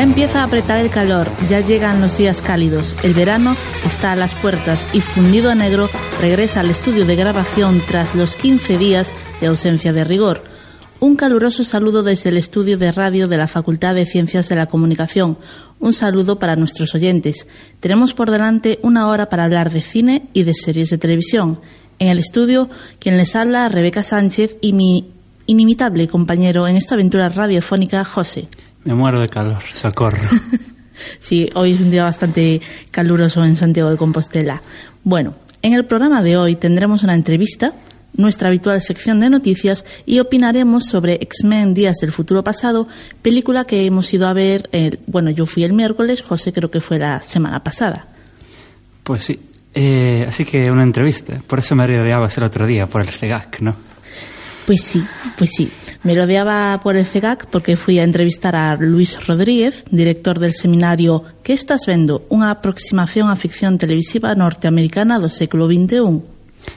Ya empieza a apretar el calor, ya llegan los días cálidos, el verano está a las puertas y Fundido a Negro regresa al estudio de grabación tras los 15 días de ausencia de rigor. Un caluroso saludo desde el estudio de radio de la Facultad de Ciencias de la Comunicación. Un saludo para nuestros oyentes. Tenemos por delante una hora para hablar de cine y de series de televisión. En el estudio, quien les habla, Rebeca Sánchez y mi inimitable compañero en esta aventura radiofónica, José. Me muero de calor, socorro. sí, hoy es un día bastante caluroso en Santiago de Compostela. Bueno, en el programa de hoy tendremos una entrevista, nuestra habitual sección de noticias y opinaremos sobre X-Men Días del Futuro Pasado, película que hemos ido a ver, bueno, yo fui el miércoles, José creo que fue la semana pasada. Pues sí, eh, así que una entrevista, por eso me rodeabas el otro día, por el CEGAC, ¿no? Pues sí, pues sí. Me rodeaba por el CEGAC porque fui a entrevistar a Luis Rodríguez, director del seminario ¿Qué estás vendo? Unha aproximación á ficción televisiva norteamericana do século XXI.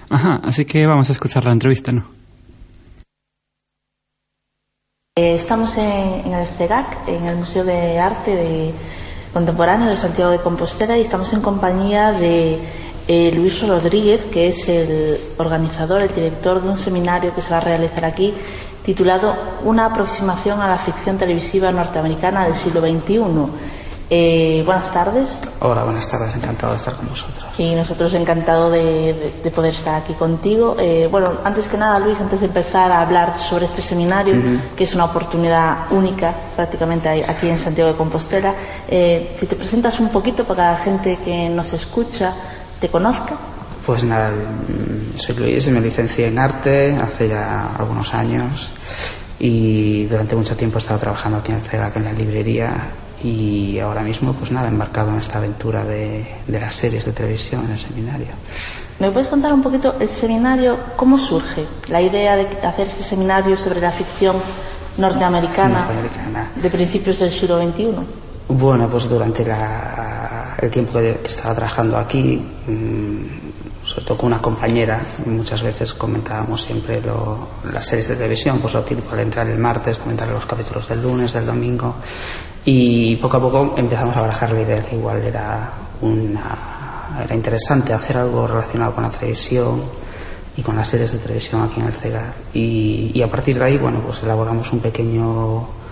Ajá, así que vamos a escuchar la entrevista, ¿no? Eh, estamos en, en el CEGAC, en el Museo de Arte de Contemporáneo de Santiago de Compostela y estamos en compañía de eh, Luis Rodríguez, que es el organizador, el director de un seminario que se va a realizar aquí titulado Una aproximación a la ficción televisiva norteamericana del siglo XXI. Eh, buenas tardes. Hola, buenas tardes, encantado de estar con vosotros. Y nosotros encantado de, poder estar aquí contigo. Eh, bueno, antes que nada, Luis, antes de empezar a hablar sobre este seminario, que es una oportunidad única prácticamente aquí en Santiago de Compostela, si te presentas un poquito para la gente que nos escucha, te conozca? Pues nada, mm, soy Luis, me licencié en arte hace ya algunos años y durante mucho tiempo he estado trabajando aquí en el CEGAC en la librería y ahora mismo pues nada, embarcado en esta aventura de, las series de televisión en el seminario. ¿Me puedes contar un poquito el seminario, cómo surge la idea de hacer este seminario sobre la ficción norteamericana, norteamericana. de principios del siglo XXI? Bueno, pues durante el tiempo que, estaba trabajando aquí, mm, sobre todo con una compañera, muchas veces comentábamos siempre las series de televisión, pues lo típico al entrar el martes, comentar los capítulos del lunes, del domingo, y poco a poco empezamos a barajar la idea que igual era una, era interesante hacer algo relacionado con la televisión y con las series de televisión aquí en el CEGAD. Y, y a partir de ahí, bueno, pues elaboramos un pequeño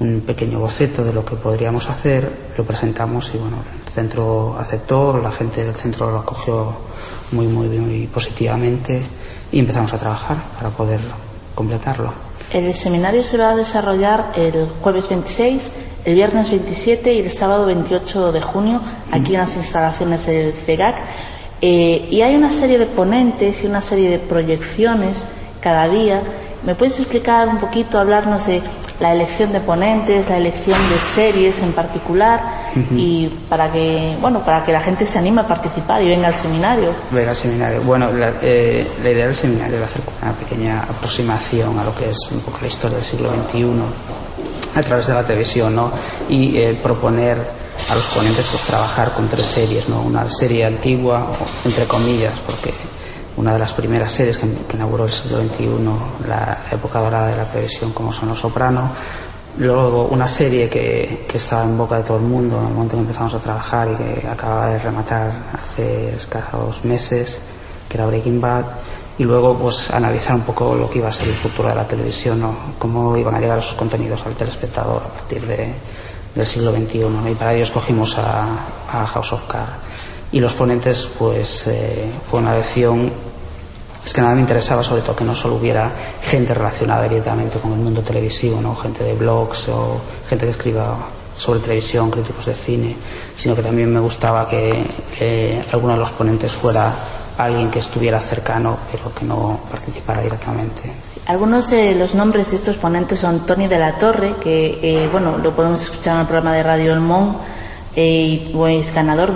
un pequeño boceto de lo que podríamos hacer, lo presentamos y bueno, el centro aceptó, la gente del centro lo acogió muy, muy, muy positivamente y empezamos a trabajar para poder completarlo. El seminario se va a desarrollar el jueves 26, el viernes 27 y el sábado 28 de junio aquí en las instalaciones del CEGAC. Eh, y hay una serie de ponentes y una serie de proyecciones cada día. ¿Me puedes explicar un poquito, hablarnos de la elección de ponentes, la elección de series en particular y para que bueno para que la gente se anime a participar y venga al seminario. Venga al seminario. Bueno, la, eh, idea del seminario es hacer una pequeña aproximación a lo que es un poco la historia del siglo XXI a través de la televisión, ¿no? Y eh, proponer a los ponentes pues trabajar con tres series, ¿no? Una serie antigua, entre comillas, porque una de las primeras series que, inauguró el siglo XXI, la época dorada de la televisión, como son Los Soprano. Luego una serie que, que, estaba en boca de todo el mundo en el momento que empezamos a trabajar y que acababa de rematar hace escasos meses, que era Breaking Bad. Y luego pues analizar un poco lo que iba a ser el futuro de la televisión, ¿no? cómo iban a llegar esos contenidos al telespectador a partir de, del siglo XXI. Y para ello escogimos a, a House of Cards y los ponentes pues eh, fue una elección es que nada me interesaba sobre todo que no solo hubiera gente relacionada directamente con el mundo televisivo, ¿no? gente de blogs o gente que escriba sobre televisión, críticos de cine, sino que también me gustaba que alguno de los ponentes fuera alguien que estuviera cercano pero que no participara directamente. Algunos de los nombres de estos ponentes son Tony de la Torre, que eh, bueno, lo podemos escuchar en el programa de Radio El Mon, eh, es ganador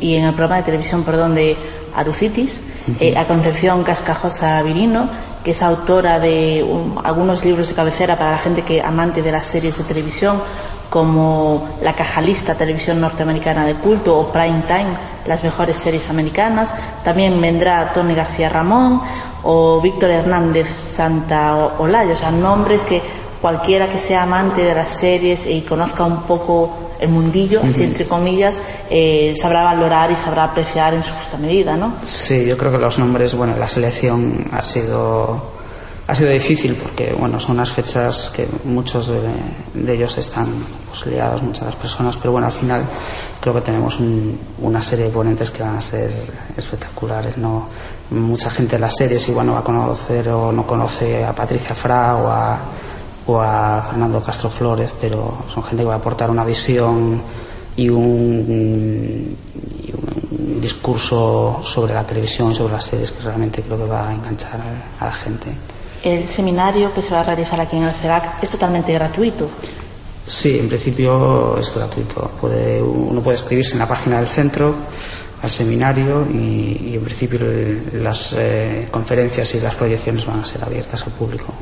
y en el programa de televisión, perdón, de Arucitis, eh, a Concepción Cascajosa Virino, que es autora de algunos libros de cabecera para la gente que amante de las series de televisión, como La Cajalista, televisión norteamericana de culto, o Prime Time, las mejores series americanas. También vendrá Tony García Ramón o Víctor Hernández Santa Olaya, o sea, nombres que cualquiera que sea amante de las series y conozca un poco el mundillo, así entre comillas, eh, sabrá valorar y sabrá apreciar en su justa medida, ¿no? Sí, yo creo que los nombres, bueno, la selección ha sido ha sido difícil porque bueno son unas fechas que muchos de, ellos están pues, liados muchas de las personas pero bueno al final creo que tenemos una serie de ponentes que van a ser espectaculares no mucha gente en las series igual no va a conocer o no conoce a Patricia Fra o a, o a Fernando Castro Flores pero son gente que va a aportar una visión y un, y un discurso sobre la televisión y sobre las series que realmente creo que va a enganchar a la gente. El seminario que se va a realizar aquí en el CERAC es totalmente gratuito. Sí, en principio es gratuito. Puede, uno puede escribirse en la página del centro al seminario y, en principio las eh, conferencias y las proyecciones van a ser abiertas al público.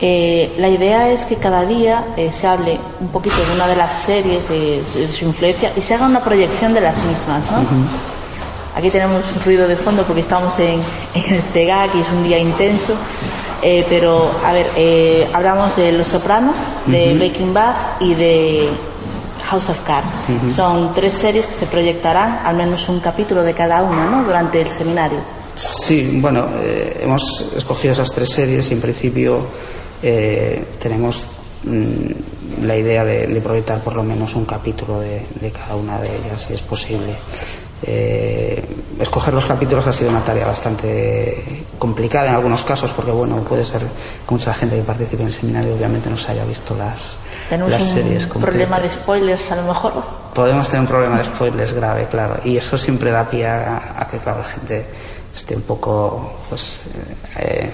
Eh, la idea es que cada día eh, se hable un poquito de una de las series, de, su influencia y se haga una proyección de las mismas. ¿no? Aquí tenemos un ruido de fondo porque estamos en, en el CEGAC y es un día intenso. Eh, pero, a ver, eh, hablamos de Los Sopranos, de Breaking Bad y de House of Cards. Son tres series que se proyectarán, al menos un capítulo de cada una, ¿no? Durante el seminario. Sí, bueno, eh, hemos escogido esas tres series y en principio tenemos mm, la idea de, proyectar por lo menos un capítulo de, de cada una de ellas, si es posible. Eh, escoger los capítulos ha sido una tarea bastante complicada en algunos casos porque bueno puede ser que mucha gente que participe en el seminario obviamente no se haya visto las, las series un problema de spoilers a lo mejor podemos tener un problema de spoilers grave claro y eso siempre da pie a, que la gente esté un poco pues eh,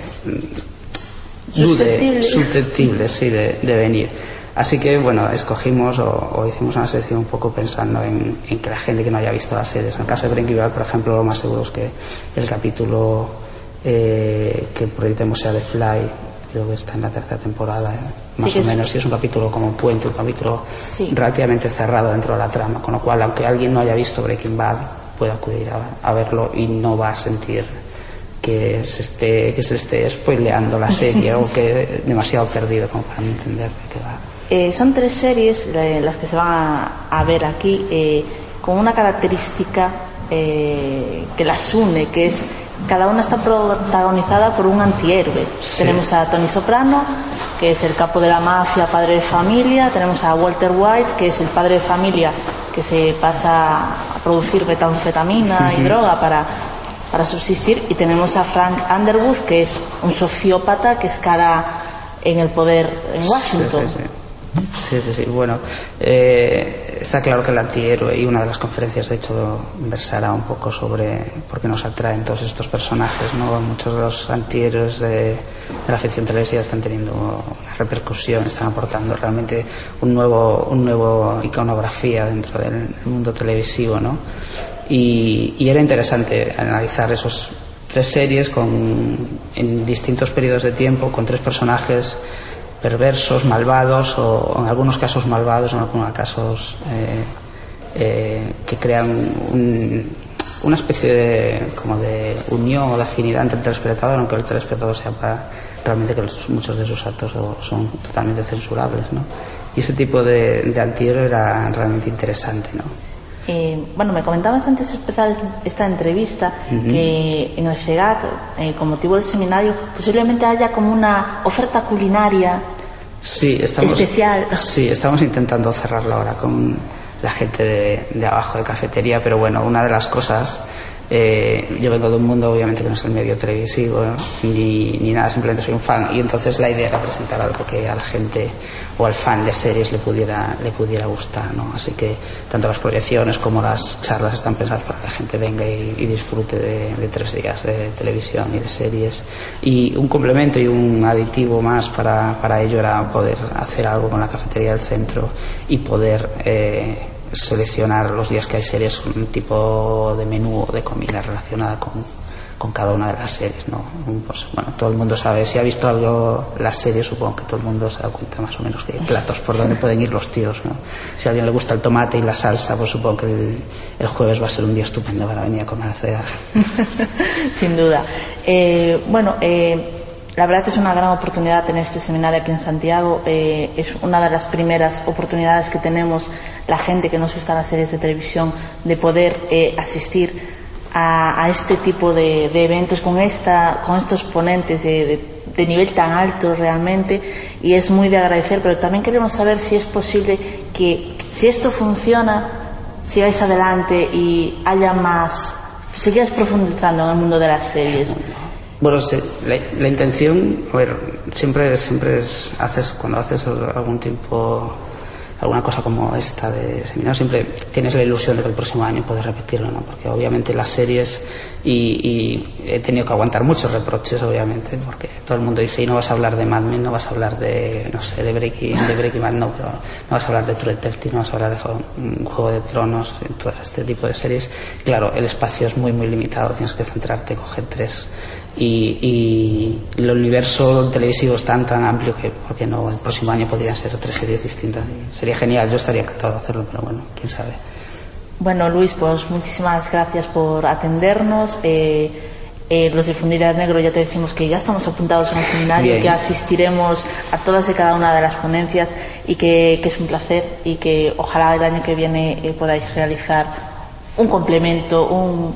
susceptible, sí de venir. Así que, bueno, escogimos o, hicimos una selección un poco pensando en, que la gente que no haya visto las series. En el caso de Breaking Bad, por ejemplo, lo más seguro es que el capítulo eh, que proyectemos sea de Fly, creo que está en la tercera temporada, eh, más o menos, si es un capítulo como puente, un capítulo relativamente cerrado dentro de la trama, con lo cual, aunque alguien no haya visto Breaking Bad, puede acudir a, verlo y no va a sentir que se esté que se esté spoileando la serie o que demasiado perdido como para entender de qué va. Eh, son tres series las que se van a, ver aquí eh, con una característica eh, que las une, que es cada una está protagonizada por un antihéroe. Tenemos a Tony Soprano, que es el capo de la mafia, padre de familia. Tenemos a Walter White, que es el padre de familia que se pasa a producir metanfetamina y droga para, para subsistir. Y tenemos a Frank Underwood, que es un sociópata que escala en el poder en Washington. Sí, sí, sí. Bueno, eh, está claro que el antihéroe y una de las conferencias, de hecho, versará un poco sobre por qué nos atraen todos estos personajes, ¿no? Muchos de los antihéroes de, la ficción televisiva están teniendo una repercusión, están aportando realmente un nuevo, un nuevo iconografía dentro del mundo televisivo, ¿no? Y, y era interesante analizar esos tres series con, en distintos periodos de tiempo, con tres personajes perversos, malvados o en algunos casos malvados, en algunos casos eh, eh, que crean una especie de, como de unión o de afinidad entre el telespectador, aunque el telespectador sepa realmente que muchos de sus actos son totalmente censurables. ¿no? Y ese tipo de, de antihéroe era realmente interesante. ¿no? Eh, bueno, me comentabas antes de empezar esta entrevista que en el FEGAC, eh, con motivo del seminario, posiblemente haya como una oferta culinaria sí, estamos, especial. Sí, estamos intentando cerrarlo ahora con la gente de, de abajo de cafetería, pero bueno, una de las cosas eh, yo vengo de un mundo obviamente que no es el medio televisivo ni, ni, nada, simplemente soy un fan. Y entonces la idea era presentar algo que a la gente o al fan de series le pudiera, le pudiera gustar, ¿no? Así que tanto las proyecciones como las charlas están pensadas para que la gente venga y, disfrute de, tres días de televisión y de series. Y un complemento y un aditivo más para, para ello era poder hacer algo con la cafetería del centro y poder eh, seleccionar los días que hay series un tipo de menú o de comida relacionada con, con cada una de las series, ¿no? Pues, bueno, todo el mundo sabe, si ha visto algo las series, supongo que todo el mundo se da cuenta más o menos de platos por donde pueden ir los tiros, ¿no? Si a alguien le gusta el tomate y la salsa, pues supongo que el, jueves va a ser un día estupendo para venir a comer a Sin duda. Eh, bueno, eh, la verdad es una gran oportunidad tener este seminario aquí en Santiago. Eh, es una de las primeras oportunidades que tenemos la gente que nos gusta las series de televisión de poder eh, asistir a, este tipo de, eventos con, esta, con estos ponentes de, de, nivel tan alto realmente y es muy de agradecer, pero también queremos saber si es posible que si esto funciona, sigáis adelante y haya más, sigáis profundizando en el mundo de las series. Bueno, la, intención, a ver, siempre, siempre es, haces, cuando haces algún tiempo, alguna cosa como esta de seminario, siempre tienes la ilusión de que el próximo año puedes repetirlo, ¿no? Porque obviamente las series, y, he tenido que aguantar muchos reproches, obviamente, porque todo el mundo dice, y no vas a hablar de Mad Men, no vas a hablar de, no sé, de Breaking, de Breaking Bad, no, pero no vas a hablar de True Detective, no vas a hablar de Juego de Tronos, todo este tipo de series. Claro, el espacio es muy, muy limitado, tienes que centrarte, coger tres y, el universo televisivo es tan tan amplio que porque no el próximo año podrían ser tres series distintas. Sería genial yo estaría encantado de hacerlo pero bueno quién sabe. Bueno Luis pues muchísimas gracias por atendernos. Eh, eh, los de Fundidad Negro ya te decimos que ya estamos apuntados en el seminario, que asistiremos a todas y cada una de las ponencias y que, es un placer y que ojalá el año que viene eh, podáis realizar un complemento, un,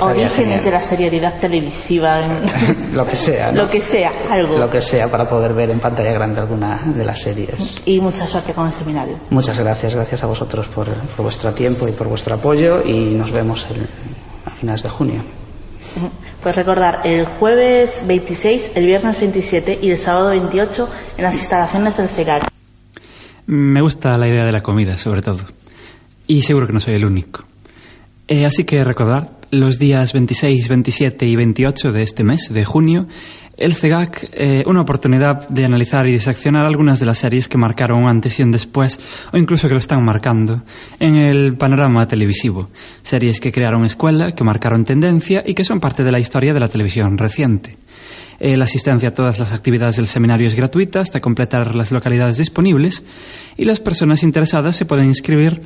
orígenes de la seriedad televisiva. lo que sea. Lo que sea, algo. Lo que sea para poder ver en pantalla grande alguna de las series. Y mucha suerte con el seminario. Muchas gracias, gracias a vosotros por, vuestro tiempo y por vuestro apoyo y nos vemos a finales de junio. Pues recordar, el jueves 26, el viernes 27 y el sábado 28 en las instalaciones del CEGAC. Me gusta la idea de la comida, sobre todo. Y seguro que no soy el único. Eh, así que recordar, los días 26, 27 y 28 de este mes, de junio, el CEGAC, eh, una oportunidad de analizar y diseccionar algunas de las series que marcaron antes y después, o incluso que lo están marcando, en el panorama televisivo. Series que crearon escuela, que marcaron tendencia y que son parte de la historia de la televisión reciente. Eh, la asistencia a todas las actividades del seminario es gratuita hasta completar las localidades disponibles y las personas interesadas se pueden inscribir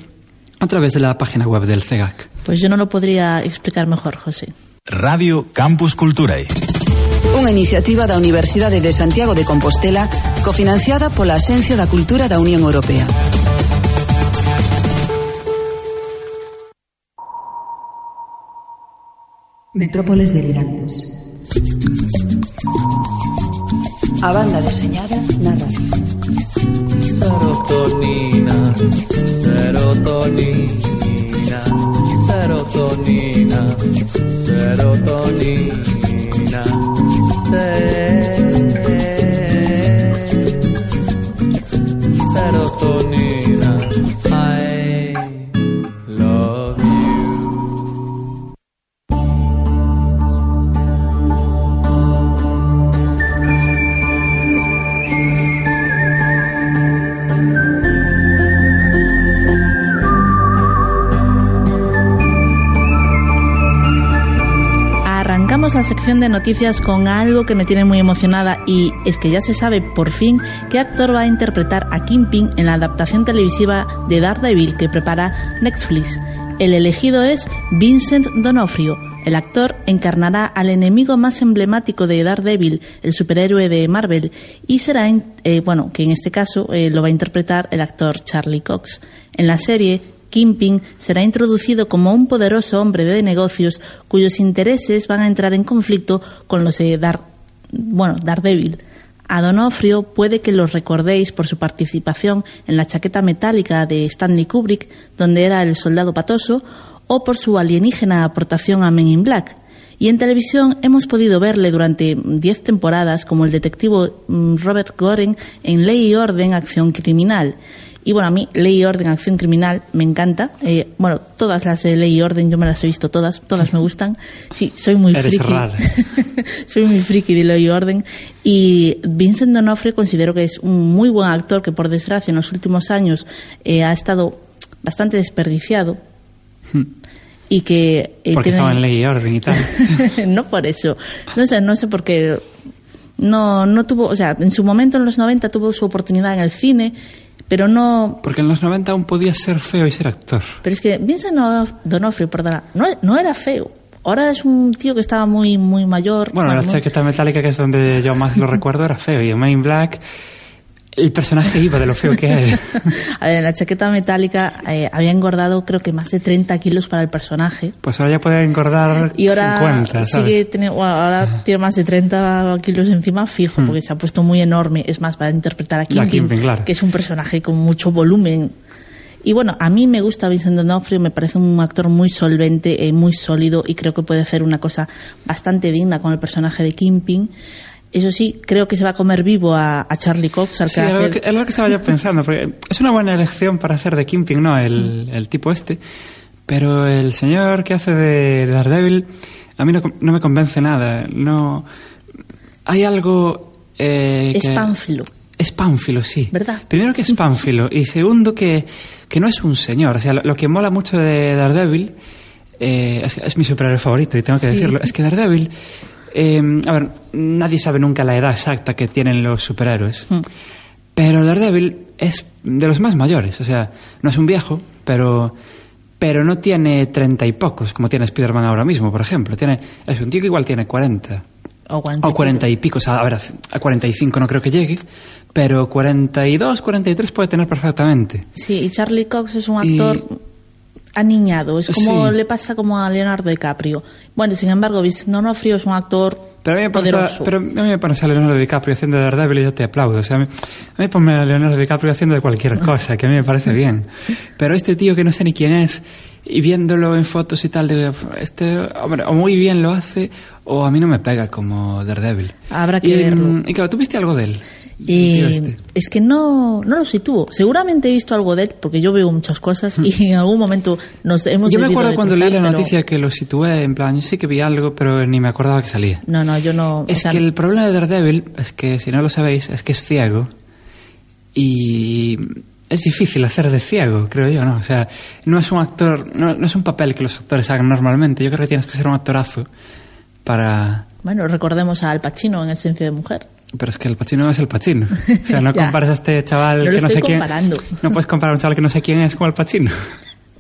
a través de la página web del CEGAC. Pues yo no lo podría explicar mejor, José. Radio Campus Culturae. Unha iniciativa da Universidade de Santiago de Compostela cofinanciada pola Asencia da Cultura da Unión Europea. Metrópoles delirantes. A banda deseñada na radio. Serotonina, serotonina serotonina, serotonina, serotonina. De noticias con algo que me tiene muy emocionada y es que ya se sabe por fin qué actor va a interpretar a Kingpin en la adaptación televisiva de Daredevil que prepara Netflix. El elegido es Vincent D'Onofrio. El actor encarnará al enemigo más emblemático de Daredevil, el superhéroe de Marvel, y será, eh, bueno, que en este caso eh, lo va a interpretar el actor Charlie Cox. En la serie, Kingpin será introducido como un poderoso hombre de negocios cuyos intereses van a entrar en conflicto con los de Dar, bueno, Daredevil. A Donofrio puede que lo recordéis por su participación en la chaqueta metálica de Stanley Kubrick, donde era el soldado patoso, o por su alienígena aportación a Men in Black. Y en televisión hemos podido verle durante diez temporadas como el detectivo mm, Robert Goren en Ley y Orden, Acción Criminal. Y bueno, a mí Ley y Orden, Acción Criminal me encanta. Eh, bueno, todas las de Ley y Orden yo me las he visto todas, todas me gustan. Sí, soy muy friki. soy muy friki de Ley y Orden. Y Vincent D'Onofrio considero que es un muy buen actor que por desgracia en los últimos años eh, ha estado bastante desperdiciado. Hmm. y que eh, porque estaba en ley y orden y tal no por eso no sé no sé por qué no no tuvo o sea en su momento en los 90 tuvo su oportunidad en el cine pero no... Porque en los 90 aún podía ser feo y ser actor. Pero es que Vincent Donofrio, perdona, no, no era feo. Ahora es un tío que estaba muy, muy mayor. Bueno, la chaqueta metálica, que es donde yo más lo recuerdo, era feo. Y en Main Black, el personaje iba de lo feo que era. A ver, en la chaqueta metálica eh, había engordado creo que más de 30 kilos para el personaje. Pues ahora ya puede engordar Y ahora 50, ¿sabes? sigue teniendo, bueno, ahora tiene más de 30 kilos encima fijo, porque se ha puesto muy enorme. Es más, va a interpretar a Kingpin, Kingpin, claro. que es un personaje con mucho volumen. Y bueno, a mí me gusta Vincent D'Onofrio, me parece un actor muy solvente, eh, muy sólido y creo que puede hacer una cosa bastante digna con el personaje de Kingpin. Eso sí, creo que se va a comer vivo a, a Charlie Cox, al Sí, que es lo hace- que, es lo que estaba yo pensando, porque es una buena elección para hacer de Kingpin, ¿no? Mm. El, el tipo este. Pero el señor que hace de Daredevil, a mí no, no me convence nada. No. Hay algo. Eh, es que- pánfilo. Es pánfilo, sí. ¿Verdad? Primero que es pánfilo y segundo que, que no es un señor. O sea, lo, lo que mola mucho de Daredevil eh, es, es mi superhéroe favorito y tengo que Sí. decirlo. Es que Daredevil, eh, a ver, nadie sabe nunca la edad exacta que tienen los superhéroes. Mm. Pero Daredevil es de los más mayores. O sea, no es un viejo, pero pero no tiene treinta y pocos, como tiene Spider-Man ahora mismo, por ejemplo. Tiene, es un tío que igual tiene 40. O 40. O 40 y pico, o sea, a ver, a 45 no creo que llegue, pero 42, 43 puede tener perfectamente. Sí, y Charlie Cox es un Y- actor aniñado, es como Sí. le pasa como a Leonardo DiCaprio. Bueno, sin embargo, Vincent D'Onofrio es un actor Pero a mí me poderoso. a, pero a mí me pones a Leonardo DiCaprio haciendo de Daredevil y yo te aplaudo. O sea, a mí, a mí ponme a Leonardo DiCaprio haciendo de cualquier cosa, que a mí me parece bien. Pero este tío que no sé ni quién es, y viéndolo en fotos y tal, digo, este, hombre, o muy bien lo hace, o a mí no me pega como Daredevil. Habrá que y, verlo. mm, Y claro, ¿tú viste algo de él? Eh. Es que no, no lo sitúo. Seguramente he visto algo de él, porque yo veo muchas cosas y en algún momento nos hemos Hmm. Yo me acuerdo cuando leí cruzar, la pero- noticia que lo situé, en plan, yo sí que vi algo, pero ni me acordaba que salía. No, no, yo no... Es o sea, que el problema de Daredevil es que, si no lo sabéis, es que es ciego y es difícil hacer de ciego, creo yo, ¿no? O sea, no es un actor, no, no es un papel que los actores hagan normalmente. Yo creo que tienes que ser un actorazo para... Bueno, recordemos a Al Pacino en Esencia de Mujer. Pero es que el Pacino es el Pacino. O sea, no compares a este chaval No que no sé quién... No puedes comparar a un chaval que no sé quién es con el Pacino.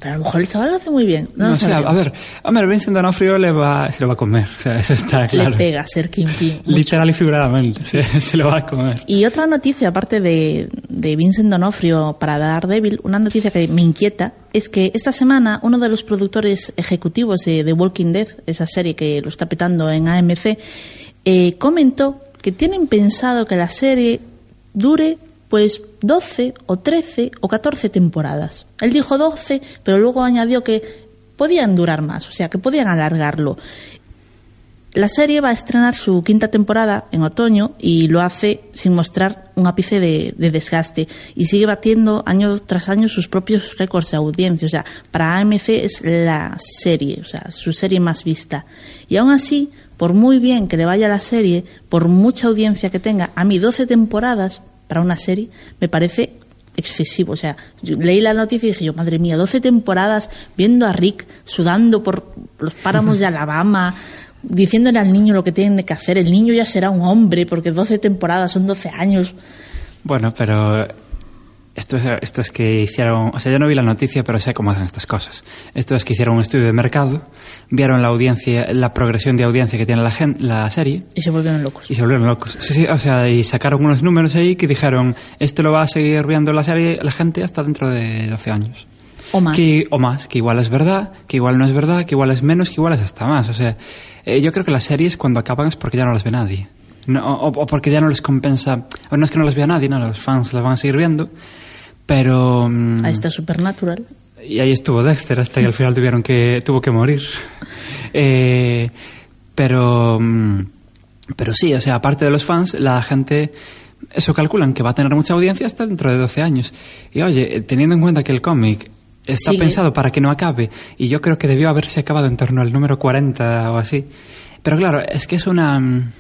Pero a lo mejor el chaval lo hace muy bien. No, No, lo sea, a ver, hombre, Vincent D'Onofrio le va, se lo va a comer. O sea, eso está claro. Le pega ser Kingpin. mucho. Literal y figuradamente, se, se lo va a comer. Y otra noticia, aparte de, de Vincent D'Onofrio para Daredevil, una noticia que me inquieta es que esta semana uno de los productores ejecutivos de The Walking Dead, esa serie que lo está petando en AMC, eh, comentó tienen pensado que la serie dure pues 12 o 13 o 14 temporadas. Él dijo 12, pero luego añadió que podían durar más, o sea, que podían alargarlo. La serie va a estrenar su quinta temporada en otoño y lo hace sin mostrar un ápice de, de desgaste y sigue batiendo año tras año sus propios récords de audiencia. O sea, para AMC es la serie, o sea, su serie más vista. Y aún así, por muy bien que le vaya la serie, por mucha audiencia que tenga, a mí 12 temporadas para una serie me parece excesivo. O sea, yo leí la noticia y dije yo, madre mía, 12 temporadas viendo a Rick sudando por los páramos de Alabama, diciéndole al niño lo que tiene que hacer. El niño ya será un hombre porque 12 temporadas son 12 años. Bueno, pero esto es, esto es que hicieron, o sea, yo no vi la noticia, pero sé cómo hacen estas cosas. Esto es que hicieron un estudio de mercado, vieron la audiencia, la progresión de audiencia que tiene la, gen- la serie Y se volvieron locos. y se volvieron locos. Sí, sí, o sea, y sacaron unos números ahí que dijeron, esto lo va a seguir viendo la serie la gente hasta dentro de 12 años. O más. Que, o más, que igual es verdad, que igual no es verdad, que igual es menos, que igual es hasta más. O sea, eh, yo creo que las series cuando acaban es porque ya no las ve nadie. No, o, o porque ya no les compensa. O no es que no las vea nadie, no, los fans las van a seguir viendo. Pero. mm, Ahí está Supernatural. y ahí estuvo Dexter hasta que al final tuvieron que tuvo que morir. Eh, pero mm, pero sí, o sea, aparte de los fans, la gente eso calculan que va a tener mucha audiencia hasta dentro de 12 años. Y oye, eh, teniendo en cuenta que el cómic está pensado para que no acabe y yo creo que debió haberse acabado en torno al número 40 o así. Pero claro, es que es una mm,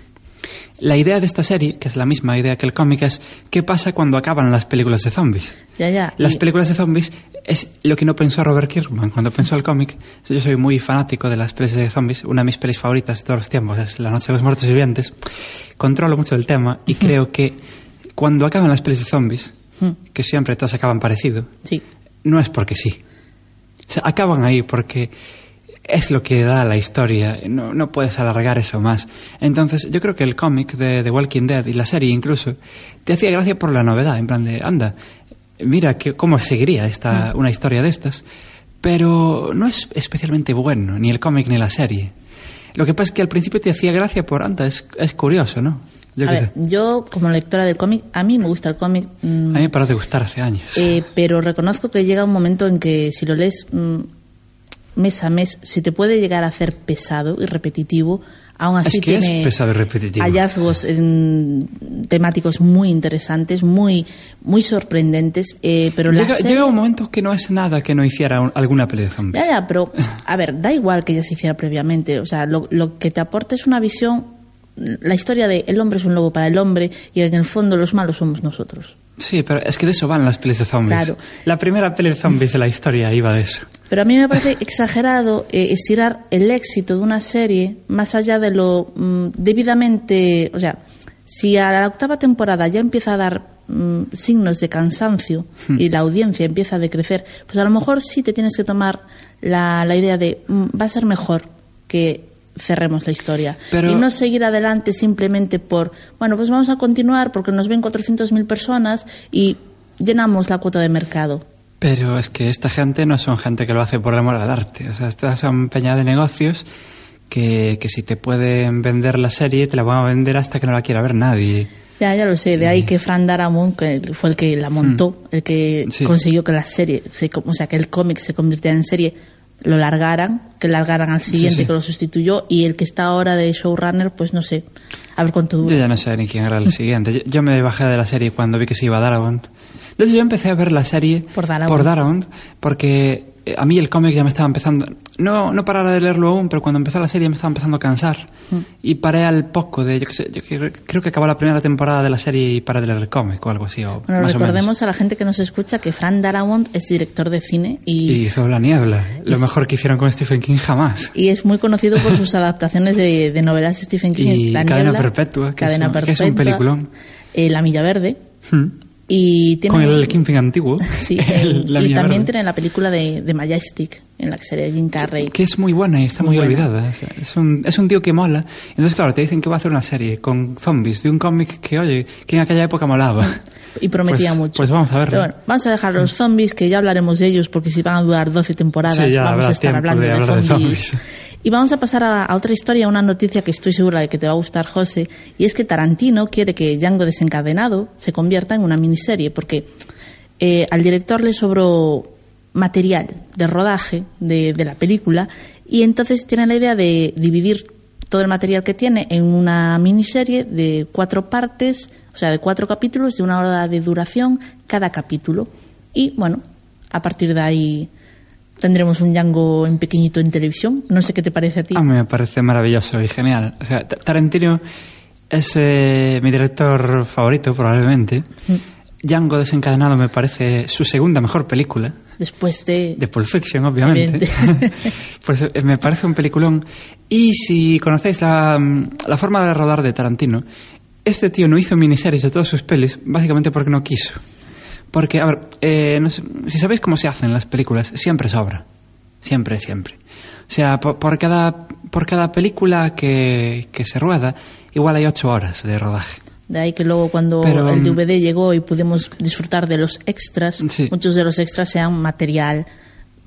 la idea de esta serie, que es la misma idea que el cómic, es qué pasa cuando acaban las películas de zombies. Ya, ya. Las Y- películas de zombies es lo que no pensó Robert Kirkman cuando pensó el cómic. Yo soy muy fanático de las pelis de zombies. Una de mis pelis favoritas de todos los tiempos es La Noche de los Muertos Vivientes. Controlo mucho el tema y creo que cuando acaban las pelis de zombies, que siempre todas acaban parecido, Sí. no es porque sí. O sea, acaban ahí porque es lo que da la historia. No, no puedes alargar eso más. Entonces, yo creo que el cómic de The Walking Dead y la serie incluso te hacía gracia por la novedad. En plan de, anda, mira que, cómo seguiría esta, una historia de estas. Pero no es especialmente bueno, ni el cómic ni la serie. Lo que pasa es que al principio te hacía gracia por anda, es, es curioso, ¿no? Yo A qué ver, sé. yo como lectora del cómic, a mí me gusta el cómic, mm, A mí me paró de gustar hace años. eh, pero reconozco que llega un momento en que si lo lees mm, mes a mes, se te puede llegar a hacer pesado y repetitivo. Aún así Es que es tiene pesado y repetitivo. hallazgos en- temáticos muy interesantes, muy muy sorprendentes, eh, pero llega, serie- llega un momento que no es nada que no hiciera un- alguna peli de zombies. Ya, ya, pero, a ver, da igual que ya se hiciera previamente. O sea, lo, lo que te aporta es una visión, la historia de el hombre es un lobo para el hombre y en el fondo los malos somos nosotros. Sí, pero es que de eso van las pelis de zombies. Claro. La primera peli de zombies de la historia iba de eso. Pero a mí me parece exagerado eh, estirar el éxito de una serie más allá de lo mm, debidamente. O sea, si a la octava temporada ya empieza a dar mm, signos de cansancio y la audiencia empieza a decrecer, pues a lo mejor sí te tienes que tomar la, la idea de mm, va a ser mejor que cerremos la historia Pero- y no seguir adelante simplemente por bueno pues vamos a continuar porque nos ven 400.000 personas y llenamos la cuota de mercado Pero es que esta gente no son gente que lo hace por amor al arte. O sea, estas son peña de negocios que, que si te pueden vender la serie, te la van a vender hasta que no la quiera ver nadie. Ya, ya lo sé. De ahí que Fran Darabont, que fue el que la montó, el que. Sí. consiguió que la serie, se, o sea, que el cómic se convirtiera en serie, lo largaran, que largaran al siguiente sí. que lo sustituyó, y el que está ahora de showrunner, pues no sé, a ver cuánto Yo dura. ya no sé ni quién era el siguiente. Yo, yo me bajé de la serie cuando vi que se iba a Hecho, yo empecé a ver la serie Por Darabont. Darabont, porque eh, a mí el cómic ya me estaba empezando... No, no parar de leerlo aún, pero cuando empezó la serie me estaba empezando a cansar. Y paré al poco de... Yo, qué sé, yo creo- que acabó la primera temporada de la serie y paré de leer el cómic o algo así. O Bueno, más o menos. recordemos a la gente que nos escucha que Fran Darabont es director de cine Y y, hizo La Niebla, lo mejor que hicieron con Stephen King jamás. y es muy conocido por sus adaptaciones de, de novelas Stephen King. Y La Cadena Niebla, Perpetua, que Cadena es un- que es Perpetua, un peliculón. eh, La Milla Verde. Hmm. Y tiene Con el Kingpin antiguo. Sí, el- el- la y también Verde. tiene la película de, de Majestic, en la que sería Jim Carrey. Que es muy buena y está Muy muy, olvidada. Es, un, es un tío que mola. Entonces, claro, te dicen que va a hacer una serie con zombies de un cómic que, oye, que en aquella época molaba. Y prometía Pues- mucho. pues vamos a verlo. Bueno, vamos a dejar los zombies, que ya hablaremos de ellos, porque si van a durar 12 temporadas, Sí, ya vamos a estar hablando de de, de zombies. zombies. Y vamos a pasar a, otra historia, una noticia que estoy segura de que te va a gustar, José, y es que Tarantino quiere que Django desencadenado se convierta en una miniserie, porque eh, al director le sobró material de rodaje de, de la película y entonces tiene la idea de dividir todo el material que tiene en una miniserie de cuatro partes, o sea, de cuatro capítulos de una hora de duración cada capítulo. Y bueno, a partir de ahí tendremos un Django en pequeñito en televisión. No sé qué te parece a ti. A mí me parece maravilloso y genial. O sea, Ta- Tarantino es eh, mi director favorito, probablemente. Django desencadenado me parece su segunda mejor película. Después de... De Pulp Fiction, obviamente. Pues eh, me parece un peliculón. Y si conocéis la, mm, la forma de rodar de Tarantino, este tío no hizo miniseries de todas sus pelis, básicamente porque no quiso. Porque, a ver, eh, no sé, si sabéis cómo se hacen las películas, siempre sobra. Siempre, siempre. O sea, por, por cada, por cada película que, que se rueda, igual hay ocho horas de rodaje. De ahí que luego cuando Pero, el mm, DVD llegó y pudimos disfrutar de los extras, Sí. muchos de los extras sean material,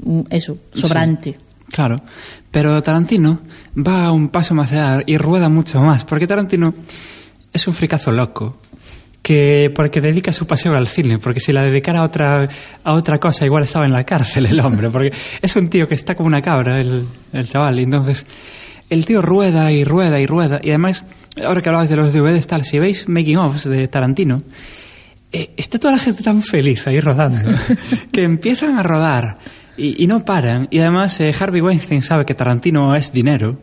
mm, eso, sobrante. Claro, pero Tarantino va un paso más allá y rueda mucho más, porque Tarantino es un fricazo loco que porque dedica su pasión al cine, porque si la dedicara a otra a otra cosa igual estaba en la cárcel el hombre, porque es un tío que está como una cabra el, el chaval, y entonces el tío rueda y rueda y rueda y además ahora que hablabais de los DVDs tal, si veis making ofs de Tarantino eh, está toda la gente tan feliz ahí rodando que empiezan a rodar y, y no paran. Y además eh, Harvey Weinstein sabe que Tarantino es dinero.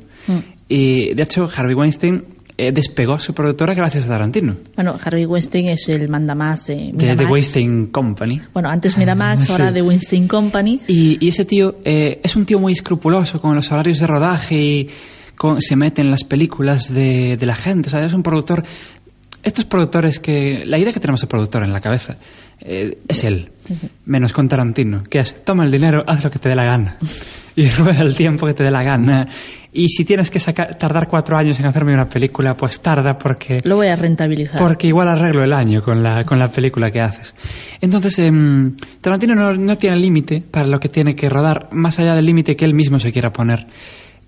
Y de hecho Harvey Weinstein eh, despegó su productora gracias a Tarantino. Bueno, Harvey Weinstein es el mandamás de De. The Weinstein Company. Bueno, antes Miramax, Sí. ahora de Weinstein Company. Y, y ese tío eh, es un tío muy escrupuloso con los horarios de rodaje y con- se mete en las películas de, de la gente. ¿sabes? Es un productor. Estos productores que. La idea que tenemos de productor en la cabeza eh, es él. Menos con Tarantino, que es toma el dinero, haz lo que te dé la gana. Y rueda el tiempo que te dé la gana. Y si tienes que sacar, tardar cuatro años en hacerme una película, pues tarda porque... Lo voy a rentabilizar. Porque igual arreglo el año con la, con la película que haces. Entonces, em, Tarantino no, no tiene límite para lo que tiene que rodar, más allá del límite que él mismo se quiera poner.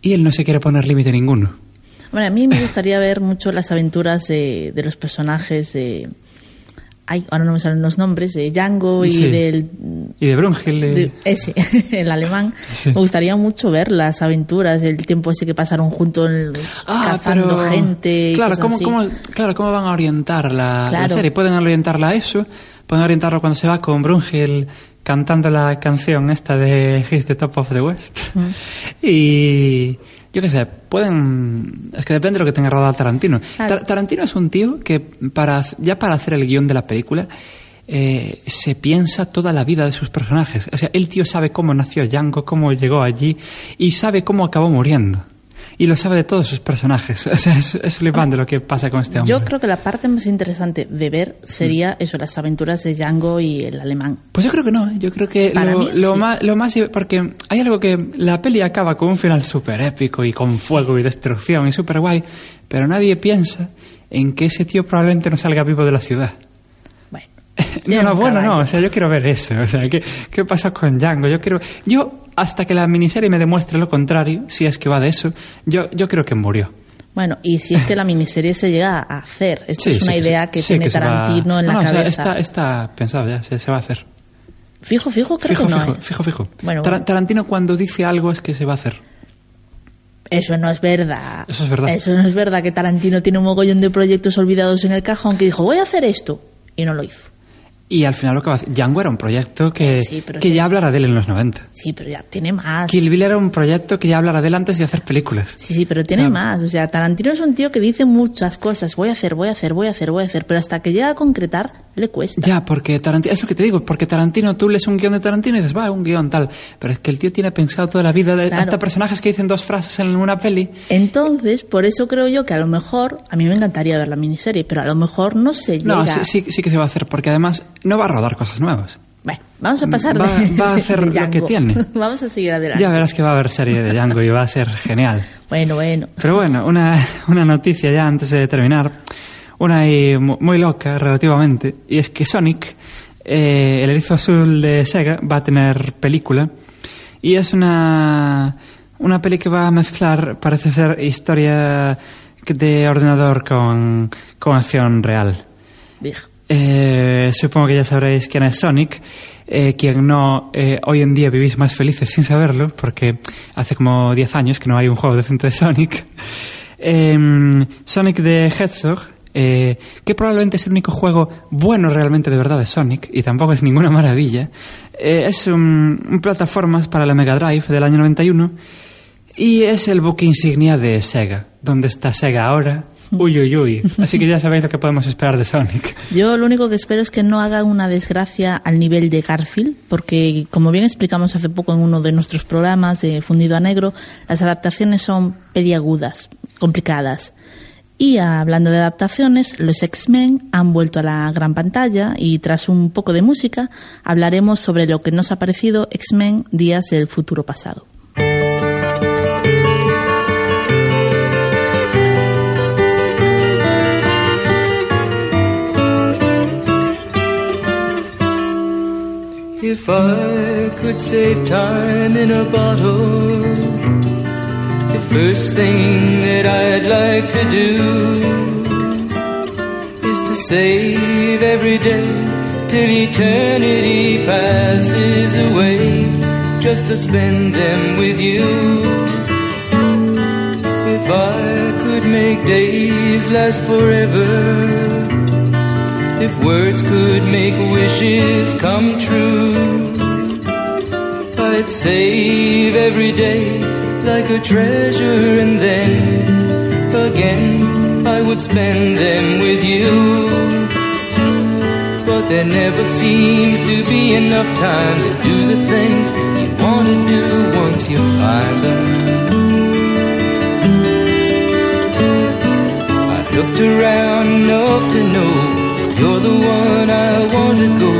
Y él no se quiere poner límite ninguno. Bueno, a mí me gustaría ver mucho las aventuras de, de los personajes de... Ay, ahora no me salen los nombres, de Django y Sí. del... Y de Brungel... eh, de- ese, el alemán. Sí. Me gustaría mucho ver las aventuras, el tiempo ese que pasaron juntos cazando gente. y Claro cosas ¿cómo, así. cómo, claro, ¿cómo van a orientar la, la Claro. serie? Pueden orientarla a eso, pueden orientarlo cuando se va con Brungel cantando la canción esta de He's the Top of the West. Y yo qué sé, pueden... Es que depende de lo que tenga rodado Tarantino. Tar- Tarantino es un tío que para, ya para hacer el guion de la película eh, se piensa toda la vida de sus personajes. O sea, el tío sabe cómo nació Django, cómo llegó allí y sabe cómo acabó muriendo. Y lo sabe de todos sus personajes. O sea, es, es flipante lo que pasa con este hombre. Yo creo que la parte más interesante de ver sería eso, las aventuras de Django y el alemán. Pues yo creo que no, ¿eh? yo creo que Para lo, mí lo sí. más, lo más... Porque hay algo que la peli acaba con un final súper épico y con fuego y destrucción y súper guay, pero nadie piensa en que ese tío probablemente no salga vivo de la ciudad. No, no, bueno, no, o sea, yo quiero ver eso, o sea, ¿qué, qué pasa con Django? Yo quiero, yo, hasta que la miniserie me demuestre lo contrario, si es que va de eso, yo, yo creo que murió. Bueno, y si es que la miniserie se llega a hacer, esto Sí, es una sí, idea que sí, tiene va- Tarantino en la no, o sea, cabeza. está, está pensado ya, se, se va a hacer. Fijo, fijo, creo fijo, que no. fijo, ¿eh? fijo, fijo. Bueno, Tar- bueno. Tarantino cuando dice algo es que se va a hacer. Eso no es verdad. Eso es verdad. Eso no es verdad que Tarantino tiene un mogollón de proyectos olvidados en el cajón que dijo, voy a hacer esto. Y no lo hizo. Y al final lo que va a hacer, Django era un proyecto que, Sí, pero que ya hablará de él en los 90. Sí, pero ya tiene más. Kill Bill era un proyecto que ya hablará de él antes de hacer películas. Sí, sí, pero tiene más. O sea, Tarantino es un tío que dice muchas cosas. Voy a hacer, voy a hacer, voy a hacer, voy a hacer. Pero hasta que llega a concretar, le cuesta. Ya, porque Tarantino, es lo que te digo, porque Tarantino, tú lees un guion de Tarantino y dices, va, un guion tal. Pero es que el tío tiene pensado toda la vida, de, Claro. hasta personajes que dicen dos frases en una peli. Entonces, por eso creo yo que a lo mejor, a mí me encantaría ver la miniserie, pero a lo mejor no se llega. No, sí, sí, sí que se va a hacer, porque además no va a rodar cosas nuevas. Bueno, vamos a pasar Va- de, va a hacer de lo que tiene. vamos a seguir adelante. Ya verás que va a haber serie de Django y va a ser genial. Bueno, bueno. Pero bueno, una, una noticia ya antes de terminar, una ahí mu- muy loca relativamente, y es que Sonic, eh, el erizo azul de Sega, va a tener película, y es una, una peli que va a mezclar, parece ser, historia de ordenador con, con acción real. Eh, supongo que ya sabréis quién es Sonic. Eh, quien no, eh, hoy en día vivís más felices sin saberlo, porque hace como 10 años que no hay un juego decente de Sonic. Em, Sonic de Hedgehog, eh, que probablemente es el único juego bueno realmente de verdad de Sonic, y tampoco es ninguna maravilla. Eh, es un, un plataformas para la Mega Drive del año 91, y es el buque insignia de Sega. ¿Dónde está Sega ahora? Uy, uy, uy. Así que ya sabéis lo que podemos esperar de Sonic. Yo lo único que espero es que no haga una desgracia al nivel de Garfield, porque como bien explicamos hace poco en uno de nuestros programas de Fundido a Negro, las adaptaciones son peliagudas, complicadas. Y hablando de adaptaciones, los X-Men han vuelto a la gran pantalla y tras un poco de música hablaremos sobre lo que nos ha parecido X-Men Días del Futuro Pasado. The first thing that I'd like to do is to save every day till eternity passes away, just to spend them with you. If I could make days last forever. If words could make wishes come true, I'd save every day like a treasure and then again I would spend them with you. But there never seems to be enough time to do the things you want to do once you find them. I've looked around enough to know you're the one I want to go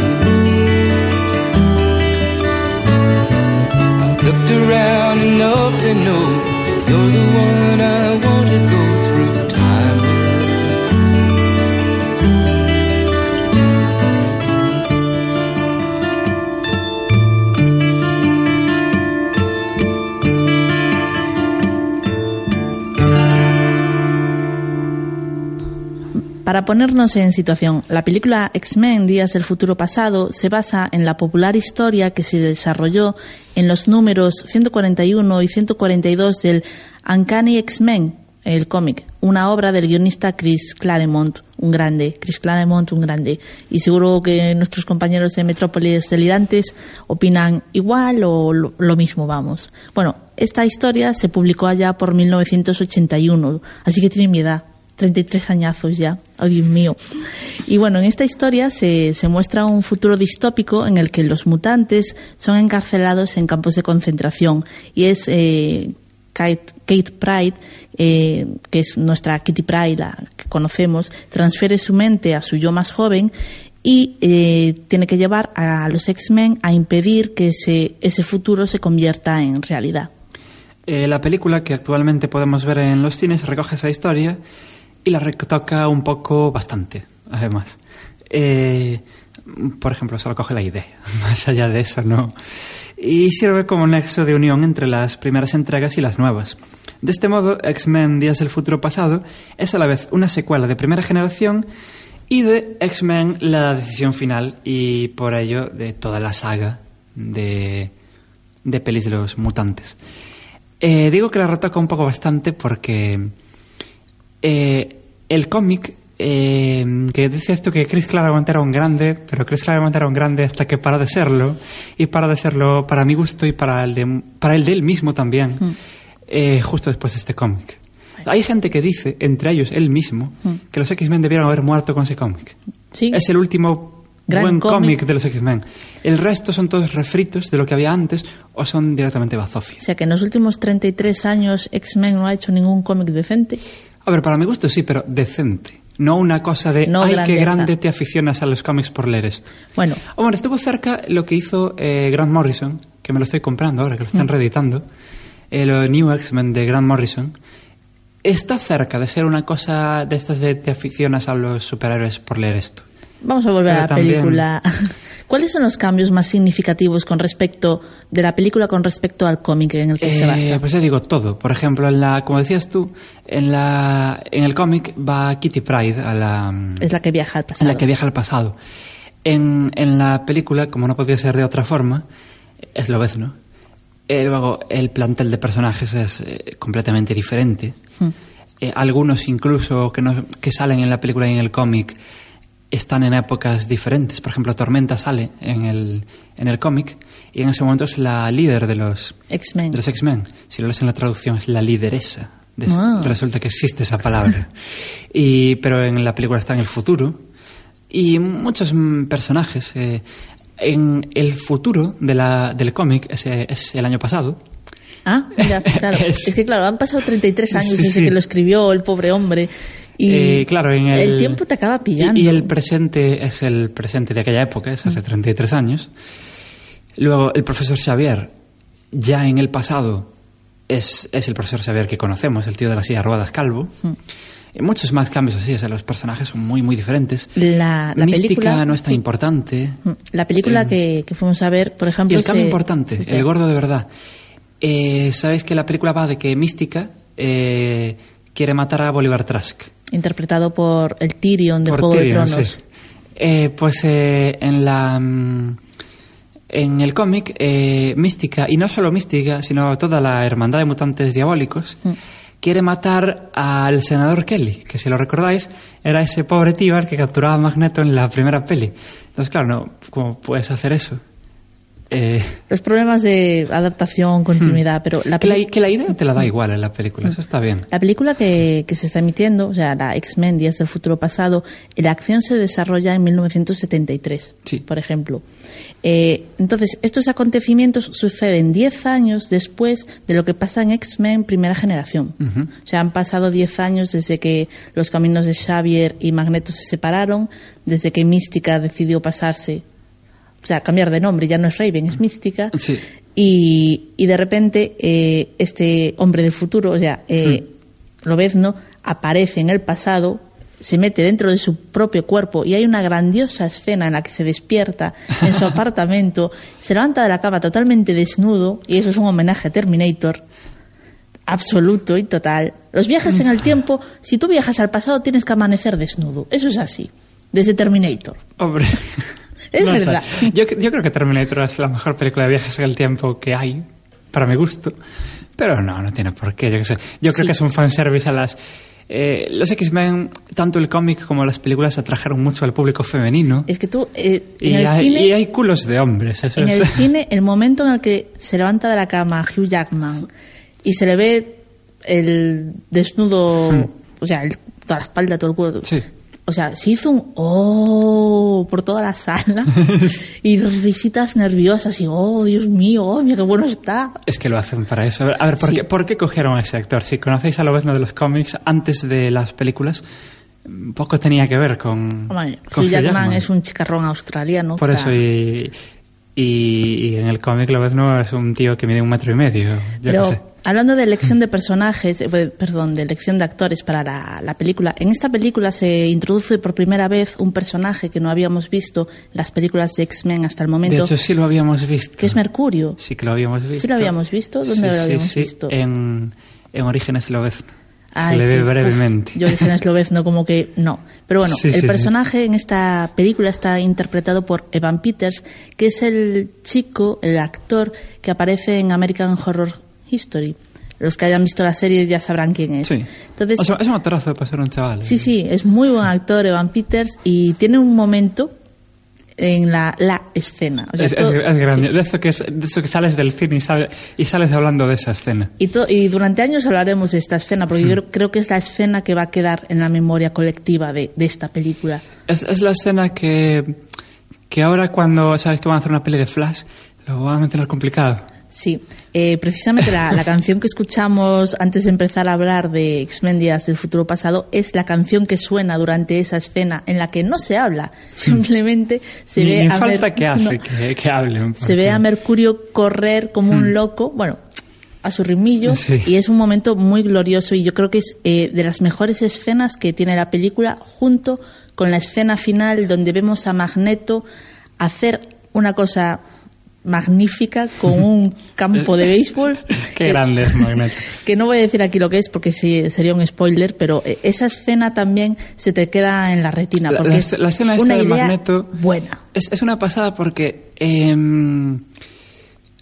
Enough to know Para ponernos en situación, la película X-Men Días del Futuro Pasado se basa en la popular historia que se desarrolló en los números 141 y 142 del Uncanny X-Men, el cómic, una obra del guionista Chris Claremont, un grande, Chris Claremont, un grande. Y seguro que nuestros compañeros de Metrópolis Delirantes opinan igual o lo, mismo, vamos. Bueno, esta historia se publicó allá por 1981, así que tiene mi edad. 33 añazos ya, oh Dios mío. Y bueno, en esta historia se, se, muestra un futuro distópico en el que los mutantes son encarcelados en campos de concentración y es eh, Kate, Kate Pride, eh, que es nuestra Kitty Pride, la que conocemos, transfiere su mente a su yo más joven y eh, tiene que llevar a los X-Men a impedir que ese, ese futuro se convierta en realidad. Eh, la película que actualmente podemos ver en los cines recoge esa historia y la retoca un poco bastante, además. Eh, por ejemplo, solo coge la idea, más allá de eso, ¿no? Y sirve como nexo de unión entre las primeras entregas y las nuevas. De este modo, X-Men Días del Futuro Pasado es a la vez una secuela de primera generación y de X-Men La Decisión Final y por ello de toda la saga de, de pelis de los mutantes. Eh, digo que la retoca un poco bastante porque eh, el cómic eh, que dice esto que Chris Claremont era un grande, pero Chris Claremont era un grande hasta que paró de serlo, y para de serlo para mi gusto y para el de, para el de él mismo también, mm. eh, justo después de este cómic. Hay gente que dice, entre ellos él mismo, mm. que los X-Men debieron haber muerto con ese cómic. ¿Sí? Es el último Gran buen cómic. de los X-Men. El resto son todos refritos de lo que había antes o son directamente bazofias. O sea que en los últimos 33 años X-Men no ha hecho ningún cómic decente. A ver, para mi gusto sí, pero decente. No una cosa de, No ay, grandeza. qué grande te aficionas a los cómics por leer esto. Bueno, O bueno, estuvo cerca lo que hizo eh, Grant Morrison, que me lo estoy comprando ahora, que lo están reeditando. El eh, New X-Men de Grant Morrison. Está cerca de ser una cosa de estas de te aficionas a los superhéroes por leer esto. Vamos a volver Pero a la también- película. ¿Cuáles son los cambios más significativos con respecto de la película con respecto al cómic en el que se Eh, basa? Pues ya digo todo. Por ejemplo, en la, como decías tú, en la, en el cómic va Kitty Pride a la, es la que viaja al pasado. la que viaja al pasado. En, en la película, como no podía ser de otra forma, es lo ves, ¿no? Eh, luego, el plantel de personajes es eh, completamente diferente. Hmm. Eh, algunos incluso que, no, que salen en la película y en el cómic están en épocas diferentes. Por ejemplo, Tormenta sale en el, en el cómic y en ese momento es la líder de los X-Men. Si lo lees en la traducción es la lideresa. De- Ah. Resulta que existe esa palabra. y, pero en la película está en el futuro. Y muchos mm, personajes. eh, en el futuro de la, del cómic es, es el año pasado. Ah, mira, claro. Es- es... que claro, han pasado 33 años Sí, desde sí. que lo escribió el pobre hombre. Y Eh, claro, en el, tiempo te acaba pillando. Y, el presente es el presente de aquella época, es hace 33 años. Luego, el profesor Xavier, ya en el pasado, es, es el profesor Xavier que conocemos, el tío de la silla ruedas calvo. Y muchos más cambios así, o sea, los personajes son muy, muy diferentes. La, la Mística película, no es tan sí. importante. Mm, La película Eh, que, que fuimos a ver, por ejemplo. Y el cambio se- importante, se- el gordo de verdad. Eh, Sabéis que la película va de que Mística eh, quiere matar a Bolívar Trask. Interpretado por el Tyrion de Por Juego Tyrion, de Tronos. sí. Eh, pues eh, en la... mm, En el cómic, eh, Mística, y no solo Mística, sino toda la hermandad de mutantes diabólicos, quiere matar al senador Kelly, que si lo recordáis, era ese pobre tío al que capturaba a Magneto en la primera peli. Entonces, claro, no, ¿cómo puedes hacer eso? Eh, Los problemas de adaptación, continuidad, pero la que, la, que la idea te la da igual en la película, eso está bien. La película que, que se está emitiendo, o sea, la X-Men Días del Futuro Pasado, la acción se desarrolla en 1973, Sí. por ejemplo. Eh, entonces, estos acontecimientos suceden 10 años después de lo que pasa en X-Men Primera Generación. O sea, han pasado 10 años desde que los caminos de Xavier y Magneto se separaron, desde que Mística decidió pasarse, o sea, cambiar de nombre, ya no es Raven, es Mística. Sí. Y, y de repente eh, este hombre del futuro, o sea, eh, Lobezno, aparece en el pasado, se mete dentro de su propio cuerpo y hay una grandiosa escena en la que se despierta en su apartamento, se levanta de la cama totalmente desnudo y eso es un homenaje a Terminator absoluto y total. Los viajes en el tiempo, si tú viajas al pasado tienes que amanecer desnudo, eso es así, desde Terminator. Hombre. Es verdad. Yo, yo creo que Terminator es la mejor película de viajes en el tiempo que hay, para mi gusto. Pero no, no tiene por qué, yo qué sé. Yo creo Sí. que es un fanservice a las... eh, los X-Men, tanto el cómic como las películas atrajeron mucho al público femenino. Es que tú, eh, Y en el hay, cine... y hay culos de hombres, eso En es... el cine, el momento en el que se levanta de la cama Hugh Jackman y se le ve el desnudo, Hmm. o sea, el- toda la espalda, todo el cuerpo. Sí. O sea, se hizo un oh por toda la sala y risitas nerviosas y oh, Dios mío, oh, mira qué bueno está. Es que lo hacen para eso. A ver, a ver, ¿por, Sí. qué, ¿por qué cogieron a ese actor? Si conocéis a Lobezno de los cómics, antes de las películas, poco tenía que ver con, Hombre, con Hugh Jackman, es un chicarrón australiano. Por eso, y, y, y en el cómic Lobezno es un tío que mide un metro y medio. Pero sé. hablando de elección de personajes, eh, perdón, de elección de actores para la, la película, en esta película se introduce por primera vez un personaje que no habíamos visto en las películas de X-Men hasta el De momento, hecho, sí lo habíamos visto. que es Mercurio. Sí que lo habíamos visto. ¿Sí lo habíamos visto? ¿Dónde Sí, lo sí, habíamos sí, visto? En, en Orígenes Lobezno. Ay, le ve brevemente. yo dije en Esloveno como que no. Pero bueno, Sí, el sí, sí. personaje en esta película está interpretado por Evan Peters, que es el chico, el actor que aparece en American Horror History. Los que hayan visto la serie ya sabrán quién es. Sí. Entonces, O sea, es un actorazo para ser un chaval. Sí, sí, es muy buen actor Evan Peters y tiene un momento en la, la escena. O sea, Es, es- todo- es grande. De eso, que es- de eso que sales del cine y, sale- y sales hablando de esa escena. y, to- y durante años hablaremos de esta escena, porque yo creo, creo que es la escena que va a quedar en la memoria colectiva de, de esta película. Es, es la escena que, que ahora cuando sabes que van a hacer una peli de Flash, lo van a mantener complicado. Sí, eh, precisamente la, la canción que escuchamos antes de empezar a hablar de X-Men Días del Futuro Pasado es la canción que suena durante esa escena en la que no se habla, simplemente se ni ve ni a falta Mer- que hace no, que, que hablen. se ve a Mercurio correr como un loco, bueno, a su rimillo, Sí. y es un momento muy glorioso y yo creo que es eh, de las mejores escenas que tiene la película, junto con la escena final donde vemos a Magneto hacer una cosa magnífica con un campo de béisbol. Qué que- grande es Magneto. que no voy a decir aquí lo que es porque sí, sería un spoiler, pero eh, esa escena también se te queda en la retina porque la- es la escena esta una de idea Magneto- buena. Es, es una pasada porque em,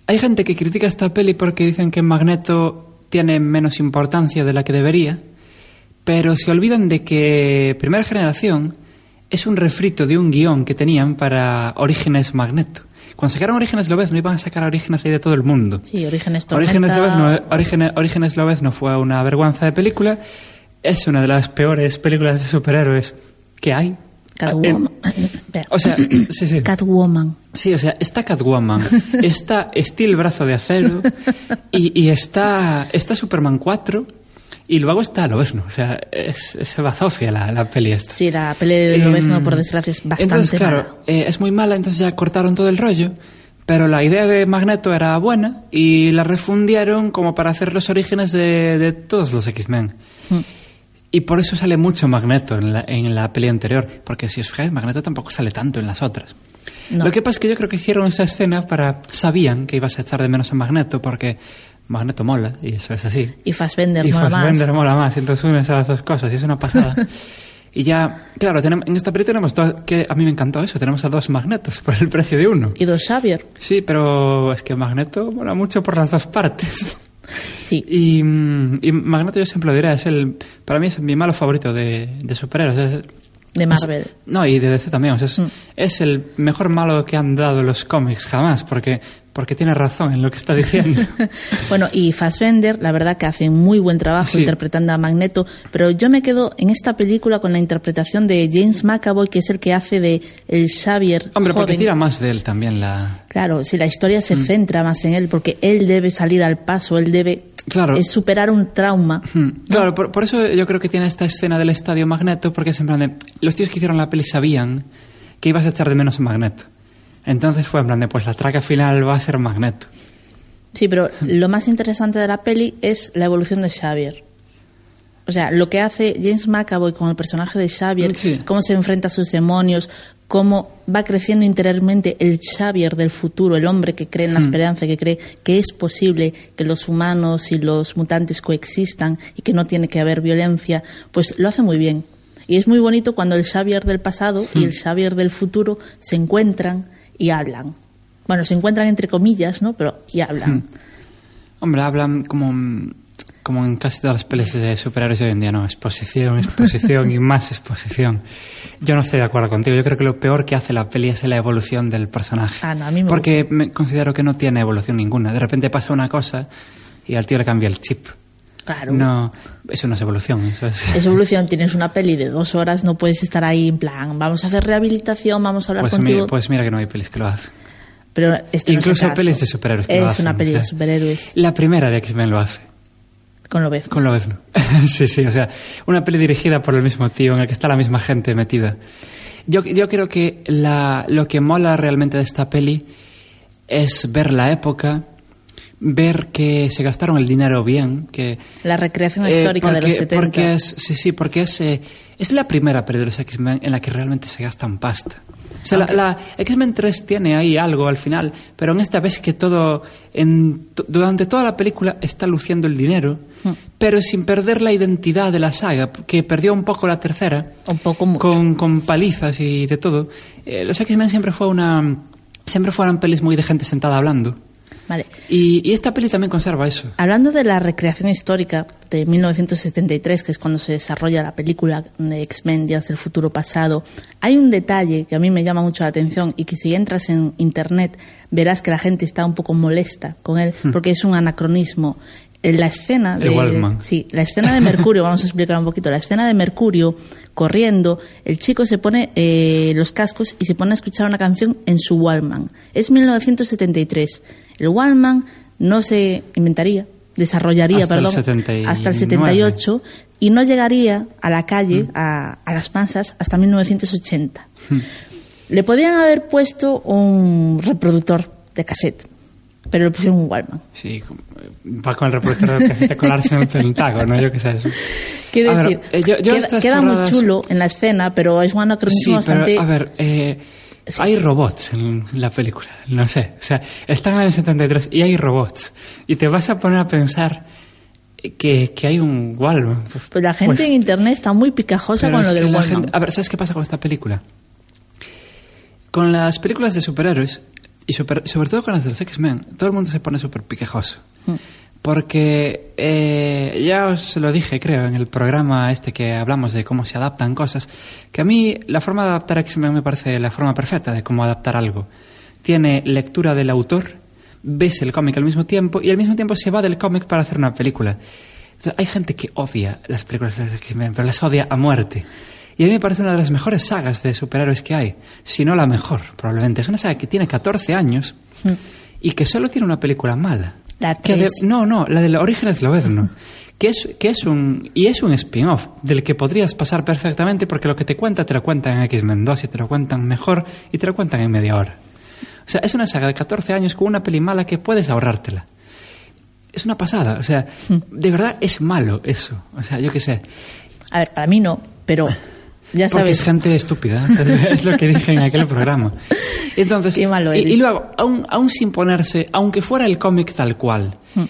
hay gente que critica esta peli porque dicen que Magneto tiene menos importancia de la que debería, pero se olvidan de que Primera Generación es un refrito de un guion que tenían para Orígenes Magneto. Cuando sacaron Orígenes Lobezno iban a sacar a Orígenes ahí de todo el mundo. Sí, Orígenes Orígenes Tormenta. Lobezno, Orígenes, Orígenes Lobezno fue una vergüenza de película. Es una de las peores películas de superhéroes que hay. Catwoman. O sea, sí, sí. Catwoman. Sí, o sea, está Catwoman, está Steel Brazo de Acero y, y está, está Superman 4 y luego está Lobezno. O sea, es, es bazofia la, la peli esta. Sí, la pelea de Em, Lobezno, por desgracia, es bastante Entonces, mala. claro, eh, es muy mala, entonces ya cortaron todo el rollo. Pero la idea de Magneto era buena y la refundieron como para hacer los orígenes de, de todos los X-Men. Hmm. Y por eso sale mucho Magneto en la, en la peli anterior. Porque si os fijáis, Magneto tampoco sale tanto en las otras. No. Lo que pasa es que yo creo que hicieron esa escena para... Sabían que ibas a echar de menos a Magneto porque Magneto mola y eso es así. Y Fassbender y mola más. Fassbender mola más. Entonces unes a las dos cosas y es una pasada. Y ya, claro, tenemos, en esta peli tenemos dos, que a mí me encantó eso, tenemos a dos magnetos por el precio de uno. Y dos Xavier. Sí, pero es que Magneto mola mucho por las dos partes. Sí. Y, mm, y Magneto yo siempre lo diré, es el, para mí es mi malo favorito de, de superhéroes. Es- De Marvel. es- no, y de DC también. o sea, es, Mm. es el mejor malo que han dado los cómics jamás, porque, porque tiene razón en lo que está diciendo. Bueno, y Fassbender, la verdad que hace muy buen trabajo Sí. interpretando a Magneto, pero yo me quedo en esta película con la interpretación de James McAvoy, que es el que hace de el Xavier Hombre, porque joven. tira más de él también la... Claro, si la historia Mm. se centra más en él, porque él debe salir al paso, él debe Claro. es superar un trauma. Hmm. Claro, por, por eso yo creo que tiene esta escena del estadio Magneto, porque es en plan de, los tíos que hicieron la peli sabían que ibas a echar de menos a Magneto. Entonces fue en plan de, pues la traca final va a ser Magneto. Sí, pero lo más interesante de la peli es la evolución de Xavier. O sea, lo que hace James McAvoy con el personaje de Xavier, Sí. cómo se enfrenta a sus demonios, cómo va creciendo interiormente el Xavier del futuro, el hombre que cree en la esperanza, que cree que es posible que los humanos y los mutantes coexistan y que no tiene que haber violencia, pues lo hace muy bien. Y es muy bonito cuando el Xavier del pasado y el Xavier del futuro se encuentran y hablan. Bueno, se encuentran entre comillas, ¿no? Pero y hablan. Hombre, hablan como, como en casi todas las pelis de superhéroes de hoy en día, ¿no? Exposición, exposición y más exposición. Yo no estoy de acuerdo contigo. Yo creo que lo peor que hace la peli es la evolución del personaje. Ah, no, a mí me Porque me considero que no tiene evolución ninguna. De repente pasa una cosa y al tío le cambia el chip. Claro. No, eso no es evolución. Eso es... Es evolución, tienes una peli de dos horas, no puedes estar ahí en plan, vamos a hacer rehabilitación, vamos a hablar Pues contigo. mira, pues mira que no hay pelis que lo hacen. pero este no es Incluso caso. pelis de superhéroes que Es lo hacen, una peli o sea. de superhéroes La primera de X-Men lo hace. con lo ves. Con Lobezno. sí, sí, o sea, una peli dirigida por el mismo tío, en el que está la misma gente metida. Yo, yo creo que la, lo que mola realmente de esta peli es ver la época, ver que se gastaron el dinero bien, que... La recreación eh, histórica de porque- los 70. Porque es, sí, sí, porque es, eh, es la primera peli de los X-Men en la que realmente se gastan pasta. O sea, la, la X-Men 3 tiene ahí algo al final, pero en esta vez que todo, en, durante toda la película está luciendo el dinero, Hmm. pero sin perder la identidad de la saga, que perdió un poco la tercera, Un poco mucho. con, con palizas y de todo. Eh, los X-Men siempre fue una... Siempre fueron pelis muy de gente sentada hablando. Vale. Y, y esta peli también conserva eso. Hablando de la recreación histórica de 1973, que es cuando se desarrolla la película de X-Men Días del Futuro Pasado, hay un detalle que a mí me llama mucho la atención y que si entras en Internet verás que la gente está un poco molesta con él porque es un anacronismo. En la escena Hmm. De sí, la escena de Mercurio, vamos a explicar un poquito, la escena de Mercurio corriendo, el chico se pone eh, los cascos y se pone a escuchar una canción en su Wallman. Es 1973. El Wallman no se inventaría, desarrollaría, Hasta el perdón, 79. hasta el 78 y no llegaría a la calle, a, a las masas, hasta 1980. Le podían haber puesto un reproductor de cassette, pero le pusieron un Wallman. Sí, eh, va con el reproductor de cassette colarse en un centago, ¿no? Yo qué sé. Eso. Quiero ver, decir, eh, yo- yo queda, muy chulo en la escena, pero es un Sí, anacronismo pero bastante... a ver, eh, hay robots en la película, no sé. O sea, están en el 73 y hay robots. Y te vas a poner a pensar que, que hay un Wallman. Pues, Pues la gente pues, en internet está muy picajosa pero con lo del Wallman. gente- A ver, ¿sabes qué pasa con esta película? Con las películas de superhéroes, y super- sobre todo con las de los X-Men, todo el mundo se pone súper piquejoso. Mm. Porque eh, ya os lo dije, creo, en el programa este que hablamos de cómo se adaptan cosas, que a mí la forma de adaptar X-Men me parece la forma perfecta de cómo adaptar algo. Tiene lectura del autor, ves el cómic al mismo tiempo y al mismo tiempo se va del cómic para hacer una película. Entonces, hay gente que odia las películas de X-Men, pero las odia a muerte. Y a mí me parece una de las mejores sagas de superhéroes que hay, si no la mejor, probablemente. Es una saga que tiene 14 años y que solo tiene una película mala. La Que de- tres. no, no, la del origen Esloveno. Que es, que es un. Y es un spin-off del que podrías pasar perfectamente porque lo que te cuenta te lo cuentan en X-Men 2 y te lo cuentan mejor y te lo cuentan en media hora. O sea, es una saga de 14 años con una peli mala que puedes ahorrártela. Es una pasada, o sea, de verdad es malo eso. O sea, yo qué sé. A ver, para mí no, pero ya Porque es gente estúpida, es lo que dije en aquel programa. Entonces, Qué malo y, luego, aún, aún sin ponerse, aunque fuera el cómic tal cual, Hmm.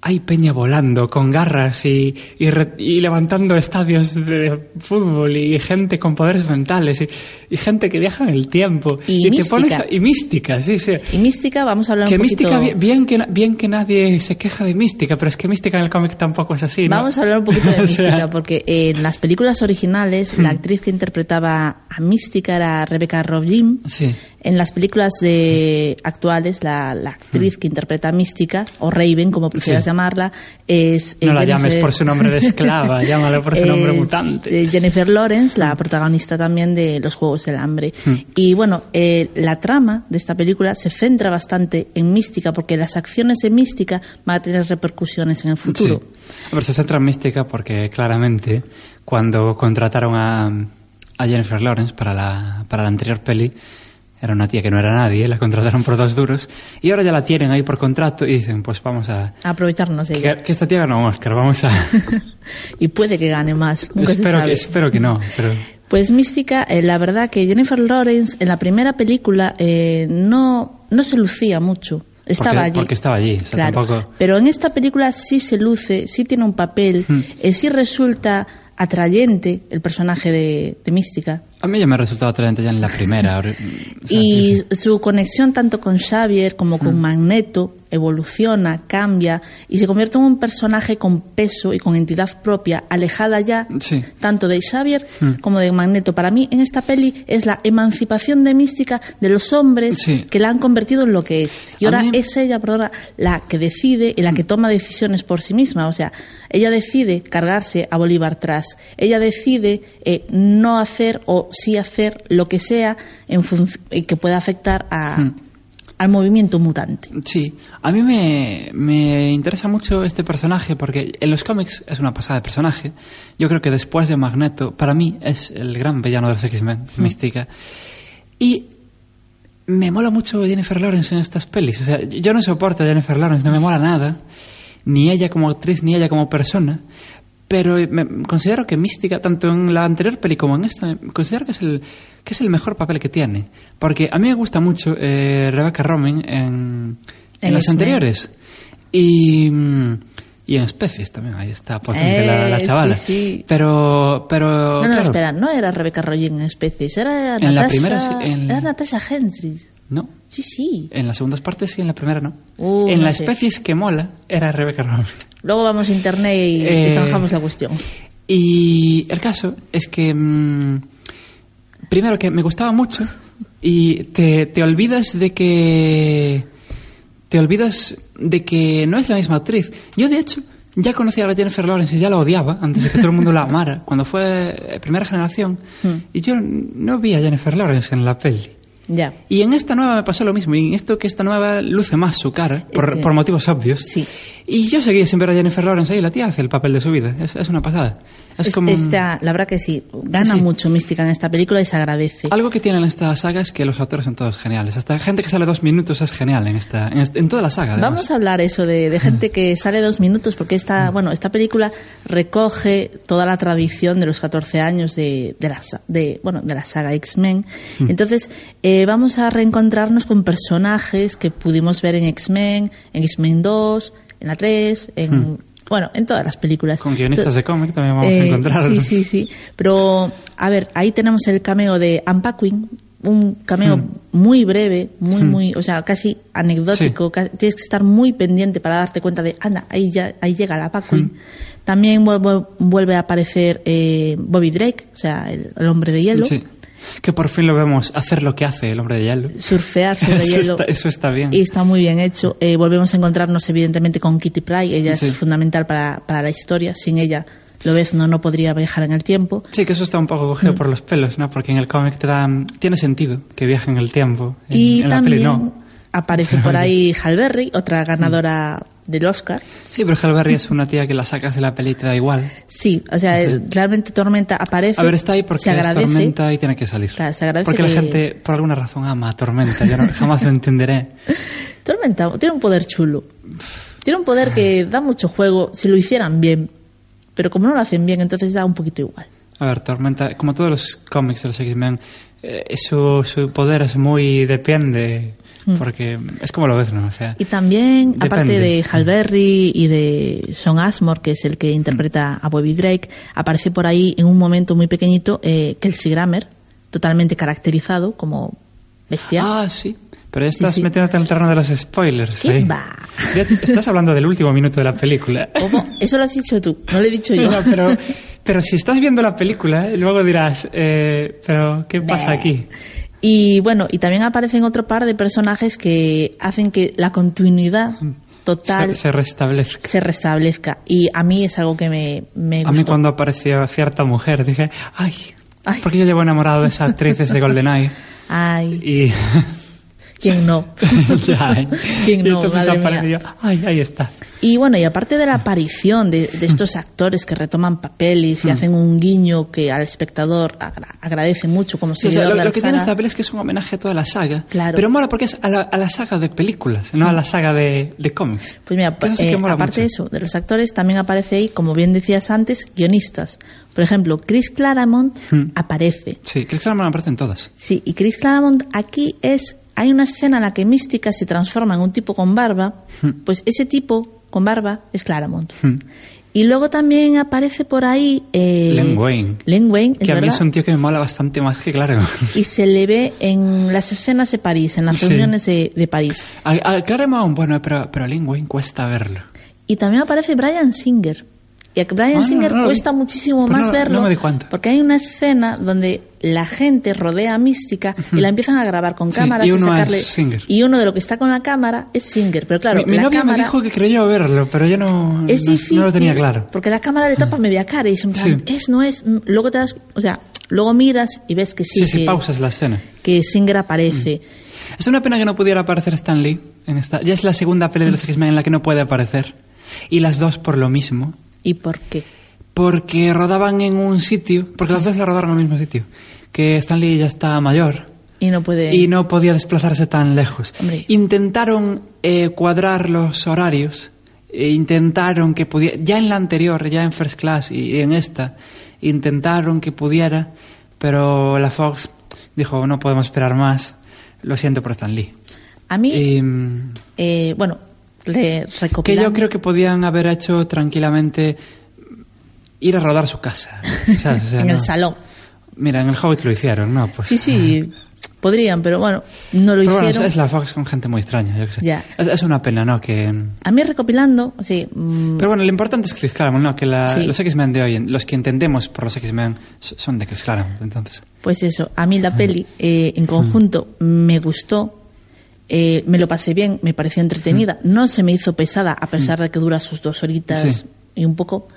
Hay peña volando con garras y, y, re- y levantando estadios de fútbol y gente con poderes mentales y, y gente que viaja en el tiempo. Y te mística. pones a- y mística, sí, sí. Y mística, vamos a hablar Que un poquito... mística, bien, que, bien que nadie se queja de mística, pero es que mística en el cómic tampoco es así, ¿no? Vamos a hablar un poquito de O sea, Hmm. Mística, porque en las películas originales la actriz que interpretaba a Mística era Rebecca Robin. Sí. En las películas de actuales, la, la actriz que interpreta a Mística, o Raven, como prefieras Hmm. Llamarla, es... eh, No la Jennifer- llames por su nombre de esclava, llámala por su nombre mutante. eh, Jennifer Lawrence, la protagonista también de Los Juegos del Hambre. Hmm. Y bueno, eh, la trama de esta película se centra bastante en Mística, porque las acciones de Mística van a tener repercusiones en el futuro. Sí. Ver, se centra en mística porque claramente cuando contrataron a, a Jennifer Lawrence para la, para la anterior peli, era una tía que no era nadie, la contrataron por dos duros, y ahora ya la tienen ahí por contrato y dicen, pues vamos a... Aprovecharnos ella. Que, que esta tía ganó un Oscar, vamos a... y puede que gane más. Nunca se espero, sabe. que, espero que no, pero... Pues Mística, eh, la verdad que Jennifer Lawrence en la primera película eh, no, no se lucía mucho. Estaba porque, allí. Porque estaba allí, o sea, Claro. tampoco... Pero en esta película sí se luce, sí tiene un papel, Hmm. eh, sí resulta atrayente el personaje de, de Mística. A mí ya me ha resultado atrayente ya en la primera. o sea, y su conexión tanto con Xavier como con Magneto evoluciona, cambia y se convierte en un personaje con peso y con entidad propia, alejada ya Sí. tanto de Xavier como de Magneto. Para mí, en esta peli es la emancipación de Mística de los hombres Sí. que la han convertido en lo que es. Y ahora mí- es ella, perdona, la que decide y la que toma decisiones por sí misma. O sea, ella decide cargarse a Bolívar tras. Ella decide eh, no hacer o sí hacer lo que sea en que pueda afectar a- al movimiento mutante. Sí, a mí me, me interesa mucho este personaje porque en los cómics es una pasada de personaje. Yo creo que después de Magneto, para mí es el gran villano de los X-Men, Mística. Y me mola mucho Jennifer Lawrence en estas pelis. O sea, yo no soporto a Jennifer Lawrence, no me mola nada. Ni ella como actriz, ni ella como persona. Pero me- considero que Mística, tanto en la anterior peli como en esta, considero que es el, que es el mejor papel que tiene. Porque a mí me gusta mucho eh, Rebecca Romijn en, en, las anteriores. Y, mm, y en especies también, ahí está potente la, la Eh, chavala. sí, sí. Pero, pero No, no, claro, espera, no era Rebecca Rollin en especies, era En la Natasha, primera en- era Natasha Hendricks. no. Sí, sí. En las segundas partes sí, en la primera no. Uh, en no las sé. especies que mola era Rebecca Romijn. Luego vamos a internet y, Eh, y zanjamos la cuestión. Y el caso es que, mm, primero que me gustaba mucho y te, te olvidas de que... Te olvidas de que no es la misma actriz. Yo, de hecho, ya conocía a la Jennifer Lawrence y ya la odiaba antes de que todo el mundo la amara, cuando fue eh, primera generación. Hmm. Y yo no vi a Jennifer Lawrence en la peli. Ya. Y en esta nueva me pasó lo mismo. Y en esto que esta nueva luce más su cara, por, que- por motivos obvios. Sí. Y yo seguía sin ver a Jennifer Lawrence ahí. La tía hace el papel de su vida. Es, es una pasada. Es, Es- como... esta- la verdad que sí, gana Sí, sí. mucho mística en esta película y se agradece. Algo que tienen esta saga es que los actores son todos geniales. Hasta gente que sale dos minutos es genial en esta en, en toda la saga. además. Vamos a hablar eso de, de gente que sale dos minutos porque esta, bueno, esta película recoge toda la tradición de los 14 años de, de, la, de, bueno, de la saga X-Men. Entonces, eh, vamos a reencontrarnos con personajes que pudimos ver en X-Men, en X-Men 2, en la 3, en, bueno, en todas las películas. Con guionistas de cómic también vamos a Eh, encontrarlos. Sí, sí, sí. Pero, a ver, ahí tenemos el cameo de Paquin, un cameo Hmm. muy breve, muy, muy, o sea, casi anecdótico. Sí. Tienes que estar muy pendiente para darte cuenta de, anda, ahí, ya, ahí llega la Paquin. Hmm. También vuelve, vuelve a aparecer eh, Bobby Drake, o sea, el, el hombre de hielo. Sí. Que por fin lo vemos hacer lo que hace el hombre de hielo. Surfear sobre Eso hielo. está- eso está bien. Y está muy bien hecho. Eh, volvemos a encontrarnos, evidentemente, con Kitty Pryde. Ella Sí. es fundamental para, para la historia. Sin ella, Lobezno no podría viajar en el tiempo. Sí, que eso está un poco cogido por los pelos, ¿no? Porque en el cómic te dan... Tiene sentido que viaje en el tiempo. En, Y en la también peli no. aparece Pero por ahí Hal Berry, otra ganadora del Oscar. Sí, pero Halle Berry es una tía que la sacas de la peli y te da igual. Sí, o sea, Sí. realmente Tormenta aparece. A ver, está ahí porque es. Tormenta y tiene que salir. Claro, se agradece porque la que- gente, por alguna razón, ama a Tormenta. Yo no- jamás lo entenderé. Tormenta tiene un poder chulo. Tiene un poder que da mucho juego si lo hicieran bien. Pero como no lo hacen bien, entonces da un poquito igual. A ver, Tormenta, como todos los cómics de los X-Men, eh, su, su poder es muy depende, porque es como lo ves, ¿no? O sea, Y también, aparte Depende. de Hal Berry y de Sean Ashmore, que es el que interpreta a Bobby Drake, aparece por ahí en un momento muy pequeñito eh, Kelsey Grammer, totalmente caracterizado como bestia. Ah, sí. Pero ya estás sí. metiéndote en el terreno de los spoilers. ¿Qué ahí. va? Ya estás hablando del último minuto de la película. ¿Cómo? Eso lo has dicho tú, no lo he dicho yo. No, pero, pero si estás viendo la película, luego dirás, eh, pero ¿qué pasa aquí? Y bueno, y también aparecen otro par de personajes que hacen que la continuidad total Se, se restablezca. se restablezca. Y a mí es algo que me, me A mí cuando apareció cierta mujer dije, ay, Ay. porque yo llevo enamorado de esa actriz de ese GoldenEye. Ay, Y ¿quién no? ya, ¿eh? ¿Quién no? Madre mía. yo, ay, ahí está. Y bueno, y aparte de la aparición de, de estos actores que retoman papeles y hacen un guiño que al espectador agra- agradece mucho como Sí, o sea, lo, de lo que tiene esta peli es que es un homenaje a toda la saga. Claro. Pero mola porque es a la, a la saga de películas, no a la saga de, de cómics. Pues mira, Eso sí eh, que mola aparte mucho. de eso, de los actores, también aparece ahí, como bien decías antes, guionistas. Por ejemplo, Chris Claremont Hmm. aparece. Sí, Chris Claremont aparece en todas. Sí, y Chris Claremont aquí es... Hay una escena en la que Mística se transforma en un tipo con barba, pues ese tipo con barba es Claremont. Hmm. Y luego también aparece por ahí... Eh, Len Wayne. Len Wayne, es que a mí verdad. es un tío que me mola bastante más que Claremont. Y se le ve en las escenas de París, en las Sí. reuniones de, de París. A, a Claremont, bueno, pero, pero a Lin Wayne cuesta verlo. Y también aparece Brian Singer. Y a Brian Ah, no, Singer no vi. cuesta muchísimo más no- verlo. no me di. Porque hay una escena donde la gente rodea a Mística y la empiezan a grabar con Sí, cámaras y uno sacarle. es Singer. Y uno de lo que está con la cámara es Singer. Pero claro, mi mi la novia cámara me dijo que creyó verlo, pero yo no, es no, difícil. no lo tenía claro. Porque la cámara le tapa media cara y es en plan, Sí. es, no es. Mm, Luego te das. O sea, luego miras y ves que sí. Sí, sí, que, pausas la escena. que Singer aparece. Es una pena que no pudiera aparecer Stan Lee en esta. Ya es la segunda peli de los X-Men en la que no puede aparecer. Y las dos por lo mismo. ¿Y por qué? Porque rodaban en un sitio, porque las dos la rodaron en el mismo sitio. Que Stan Lee ya está mayor Y no puede. y no podía desplazarse tan lejos. Hombre. Intentaron eh, cuadrar los horarios, e intentaron que pudiera, ya en la anterior, ya en First Class y en esta, intentaron que pudiera, pero la Fox dijo, no podemos esperar más, lo siento por Stan Lee. A mí, Y, mm, eh, bueno, re- que yo creo que podían haber hecho tranquilamente ir a rodar su casa. ¿sabes? O sea, en el no- salón. Mira, en el Hobbit lo hicieron, ¿no? Pues, Sí, sí, podrían, pero bueno, no lo Pero bueno, hicieron. es la Fox con gente muy extraña, yo qué sé. Ya. Es, es una pena, ¿no? Que... A mí recopilando, sí, mm, Pero bueno, lo importante es Chris Claremont, ¿no? Que la- Sí. los X-Men de hoy, los que entendemos por los X-Men, son de Chris Claremont, entonces. pues eso, a mí la peli eh, en conjunto me gustó, eh, me lo pasé bien, me pareció entretenida, no se me hizo pesada a pesar de que dura sus dos horitas Sí. y un poco,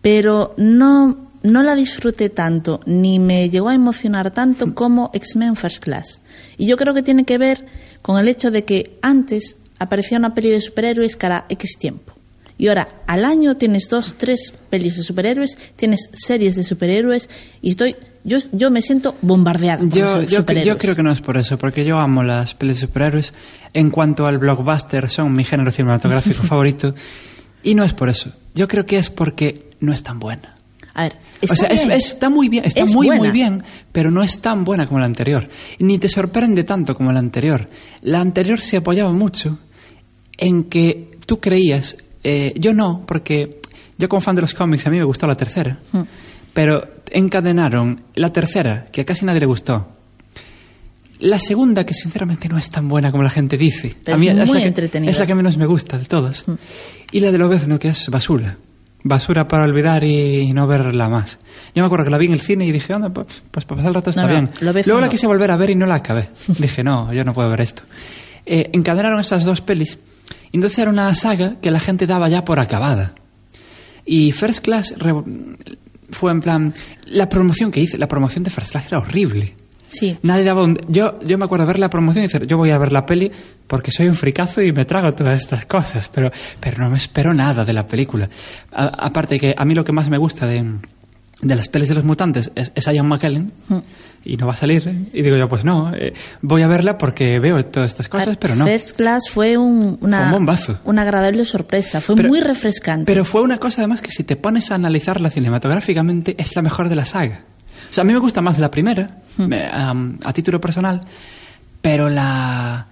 pero no, no la disfruté tanto, ni me llegó a emocionar tanto como X-Men First Class. Y yo creo que tiene que ver con el hecho de que antes aparecía una peli de superhéroes cada X tiempo. Y ahora, al año tienes dos, tres pelis de superhéroes, tienes series de superhéroes y estoy, yo, yo me siento bombardeada Yo, yo, yo creo que no es por eso, porque yo amo las pelis de superhéroes. En cuanto al blockbuster, son mi género cinematográfico favorito. Y no es por eso. Yo creo que es porque no es tan buena. A ver, o está sea, es- bien. es- está muy bien, está Es muy, buena. muy bien, pero no es tan buena como la anterior. Ni te sorprende tanto como la anterior. La anterior se apoyaba mucho en que tú creías, eh, yo no, porque yo como fan de los cómics a mí me gustó la tercera, Hmm. Pero encadenaron la tercera, que a casi nadie le gustó. La segunda, que sinceramente no es tan buena como la gente dice. Pero a mí es muy la que, entretenida. Es la que menos me gusta de todas. Y la de Lobezno, que es basura. Basura para olvidar y no verla más. Yo me acuerdo que la vi en el cine y dije, pues, pues para pasar el rato está No, no, bien. Luego la no. quise volver a ver y no la acabé. dije, no, yo no puedo ver esto. Eh, encadenaron estas dos pelis. Y entonces era una saga que la gente daba ya por acabada. Y First Class re- fue en plan... La promoción que hice, la promoción de First Class era horrible. Sí. Nadie daba un... Yo, yo me acuerdo ver la promoción y decir, yo voy a ver la peli porque soy un fricazo y me trago todas estas cosas, pero, pero no me espero nada de la película. A- aparte que a mí lo que más me gusta de, de las pelis de los mutantes es, es Ian McKellen y no va a salir. ¿eh? Y digo yo, pues no, eh, voy a verla porque veo todas estas cosas, pero no. First Class fue un, una, Fue un bombazo. una agradable sorpresa, fue Pero- muy refrescante. Pero fue una cosa además que si te pones a analizarla cinematográficamente es la mejor de la saga. O sea, a mí me gusta más la primera, me- am, a título personal, pero la...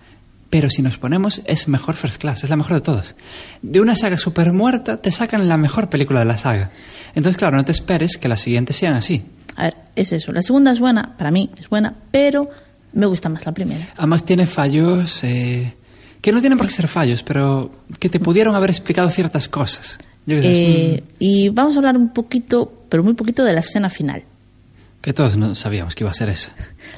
Pero si nos ponemos, es mejor First Class, es la mejor de todas. De una saga super muerta te sacan la mejor película de la saga. Entonces, claro, no te esperes que las siguientes sean así. A ver, es eso. La segunda es buena, para mí es buena, pero me gusta más la primera. Además tiene fallos eh, que no tienen por qué ser fallos, pero que te pudieron haber explicado ciertas cosas. Yo Eh, y vamos a hablar un poquito, pero muy poquito, de la escena final. Que todos no sabíamos que iba a ser esa.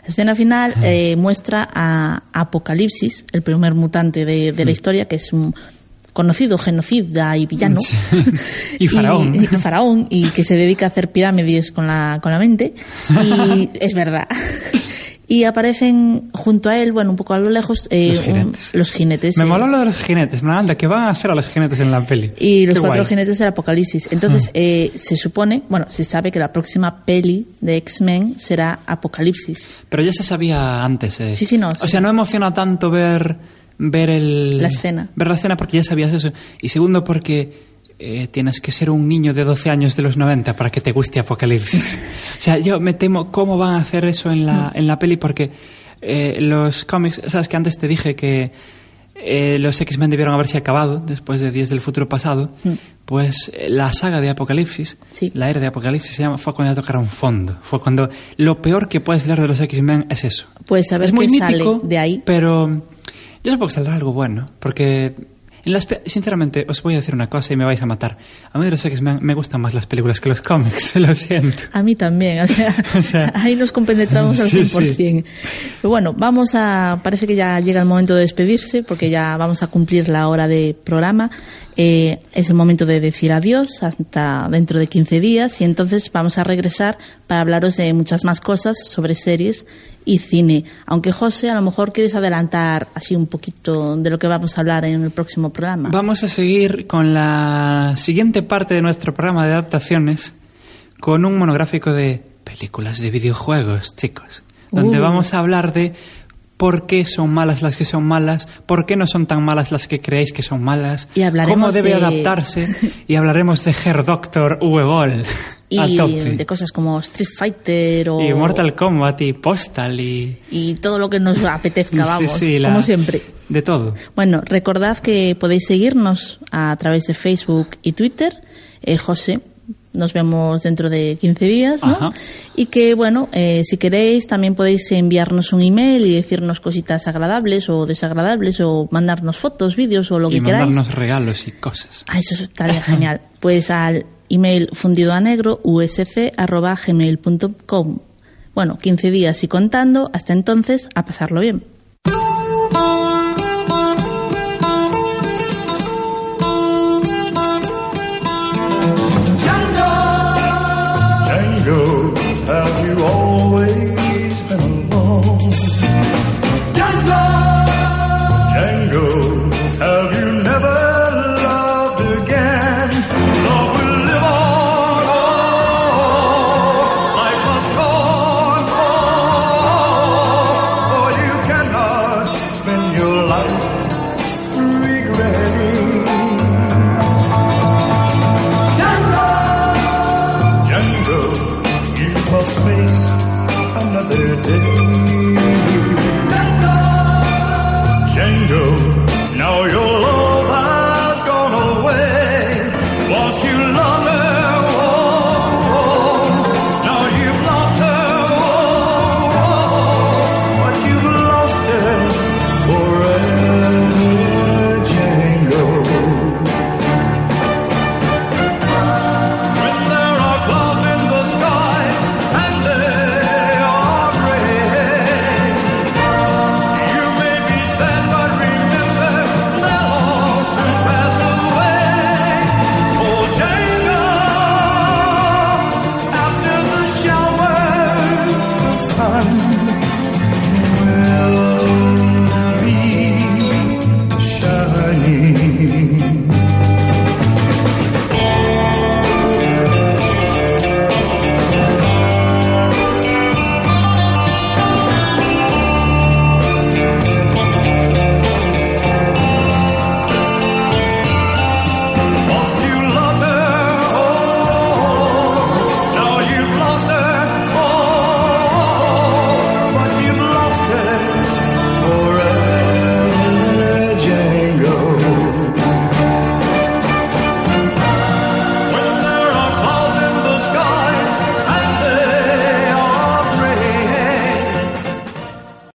La escena final eh, muestra a Apocalipsis, el primer mutante de, de la Mm. historia, que es un conocido genocida y villano. Sí. Y faraón. Y, y faraón, y que se dedica a hacer pirámides con la, con la mente. Y es verdad. Y aparecen junto a él, bueno, un poco a lo lejos, eh, Los un- jinetes. los jinetes, Me eh, moló lo de los jinetes, me anda, ¿qué van a hacer a los jinetes en la peli? Y los Qué cuatro guay. Jinetes del apocalipsis. Entonces, eh, se supone, bueno, se sabe que la próxima peli de X-Men será Apocalipsis. Pero ya se sabía antes. eh. Sí, sí, no, O sea, no emociona tanto ver, ver el... La escena. Ver la escena porque ya sabías eso. Y segundo porque eh, tienes que ser un niño de 12 años de los 90 para que te guste Apocalipsis. o sea, yo me temo cómo van a hacer eso en la, en la peli porque eh, los cómics... Sabes que antes te dije que... eh, los X-Men debieron haberse acabado después de Días del Futuro Pasado, pues eh, la saga de Apocalipsis, Sí. la era de Apocalipsis se llama, fue cuando ya tocaron fondo. Fue cuando lo peor que puedes leer de los X-Men es eso. Pues a ver es muy sale mítico, de ahí. pero yo supongo que saldrá algo bueno, porque en las sinceramente os voy a decir una cosa y me vais a matar. A mí de los X-Men me gustan más las películas que los cómics, lo siento. A mí también, o sea, O sea, ahí nos compenetramos al sí, 100%. Pero bueno, vamos a, parece que ya llega el momento de despedirse porque ya vamos a cumplir la hora de programa. Eh, es el momento de decir adiós hasta dentro de 15 días y entonces vamos a regresar para hablaros de muchas más cosas sobre series y cine. Aunque José, a lo mejor quieres adelantar así un poquito de lo que vamos a hablar en el próximo programa. Vamos a seguir con la siguiente parte de nuestro programa de adaptaciones con un monográfico de películas de videojuegos, chicos, donde Uh. vamos a hablar de por qué son malas las que son malas, por qué no son tan malas las que creéis que son malas, Y cómo debe de- adaptarse y hablaremos de Her Doctor Uwe Boll y de cosas como Street Fighter o y Mortal Kombat y Postal y y todo lo que nos apetezca, Sí, vamos, sí, la- como siempre. de todo. Bueno, recordad que podéis seguirnos a través de Facebook y Twitter. Eh, José, nos vemos dentro de 15 días, ¿no? Ajá. Y que, bueno, eh, si queréis, también podéis enviarnos un email y decirnos cositas agradables o desagradables o mandarnos fotos, vídeos o lo y que queráis. mandarnos regalos y cosas. Ah, eso estaría genial. Pues al email fundido a negro usc@gmail.com. Bueno, 15 días y contando. Hasta entonces, a pasarlo bien.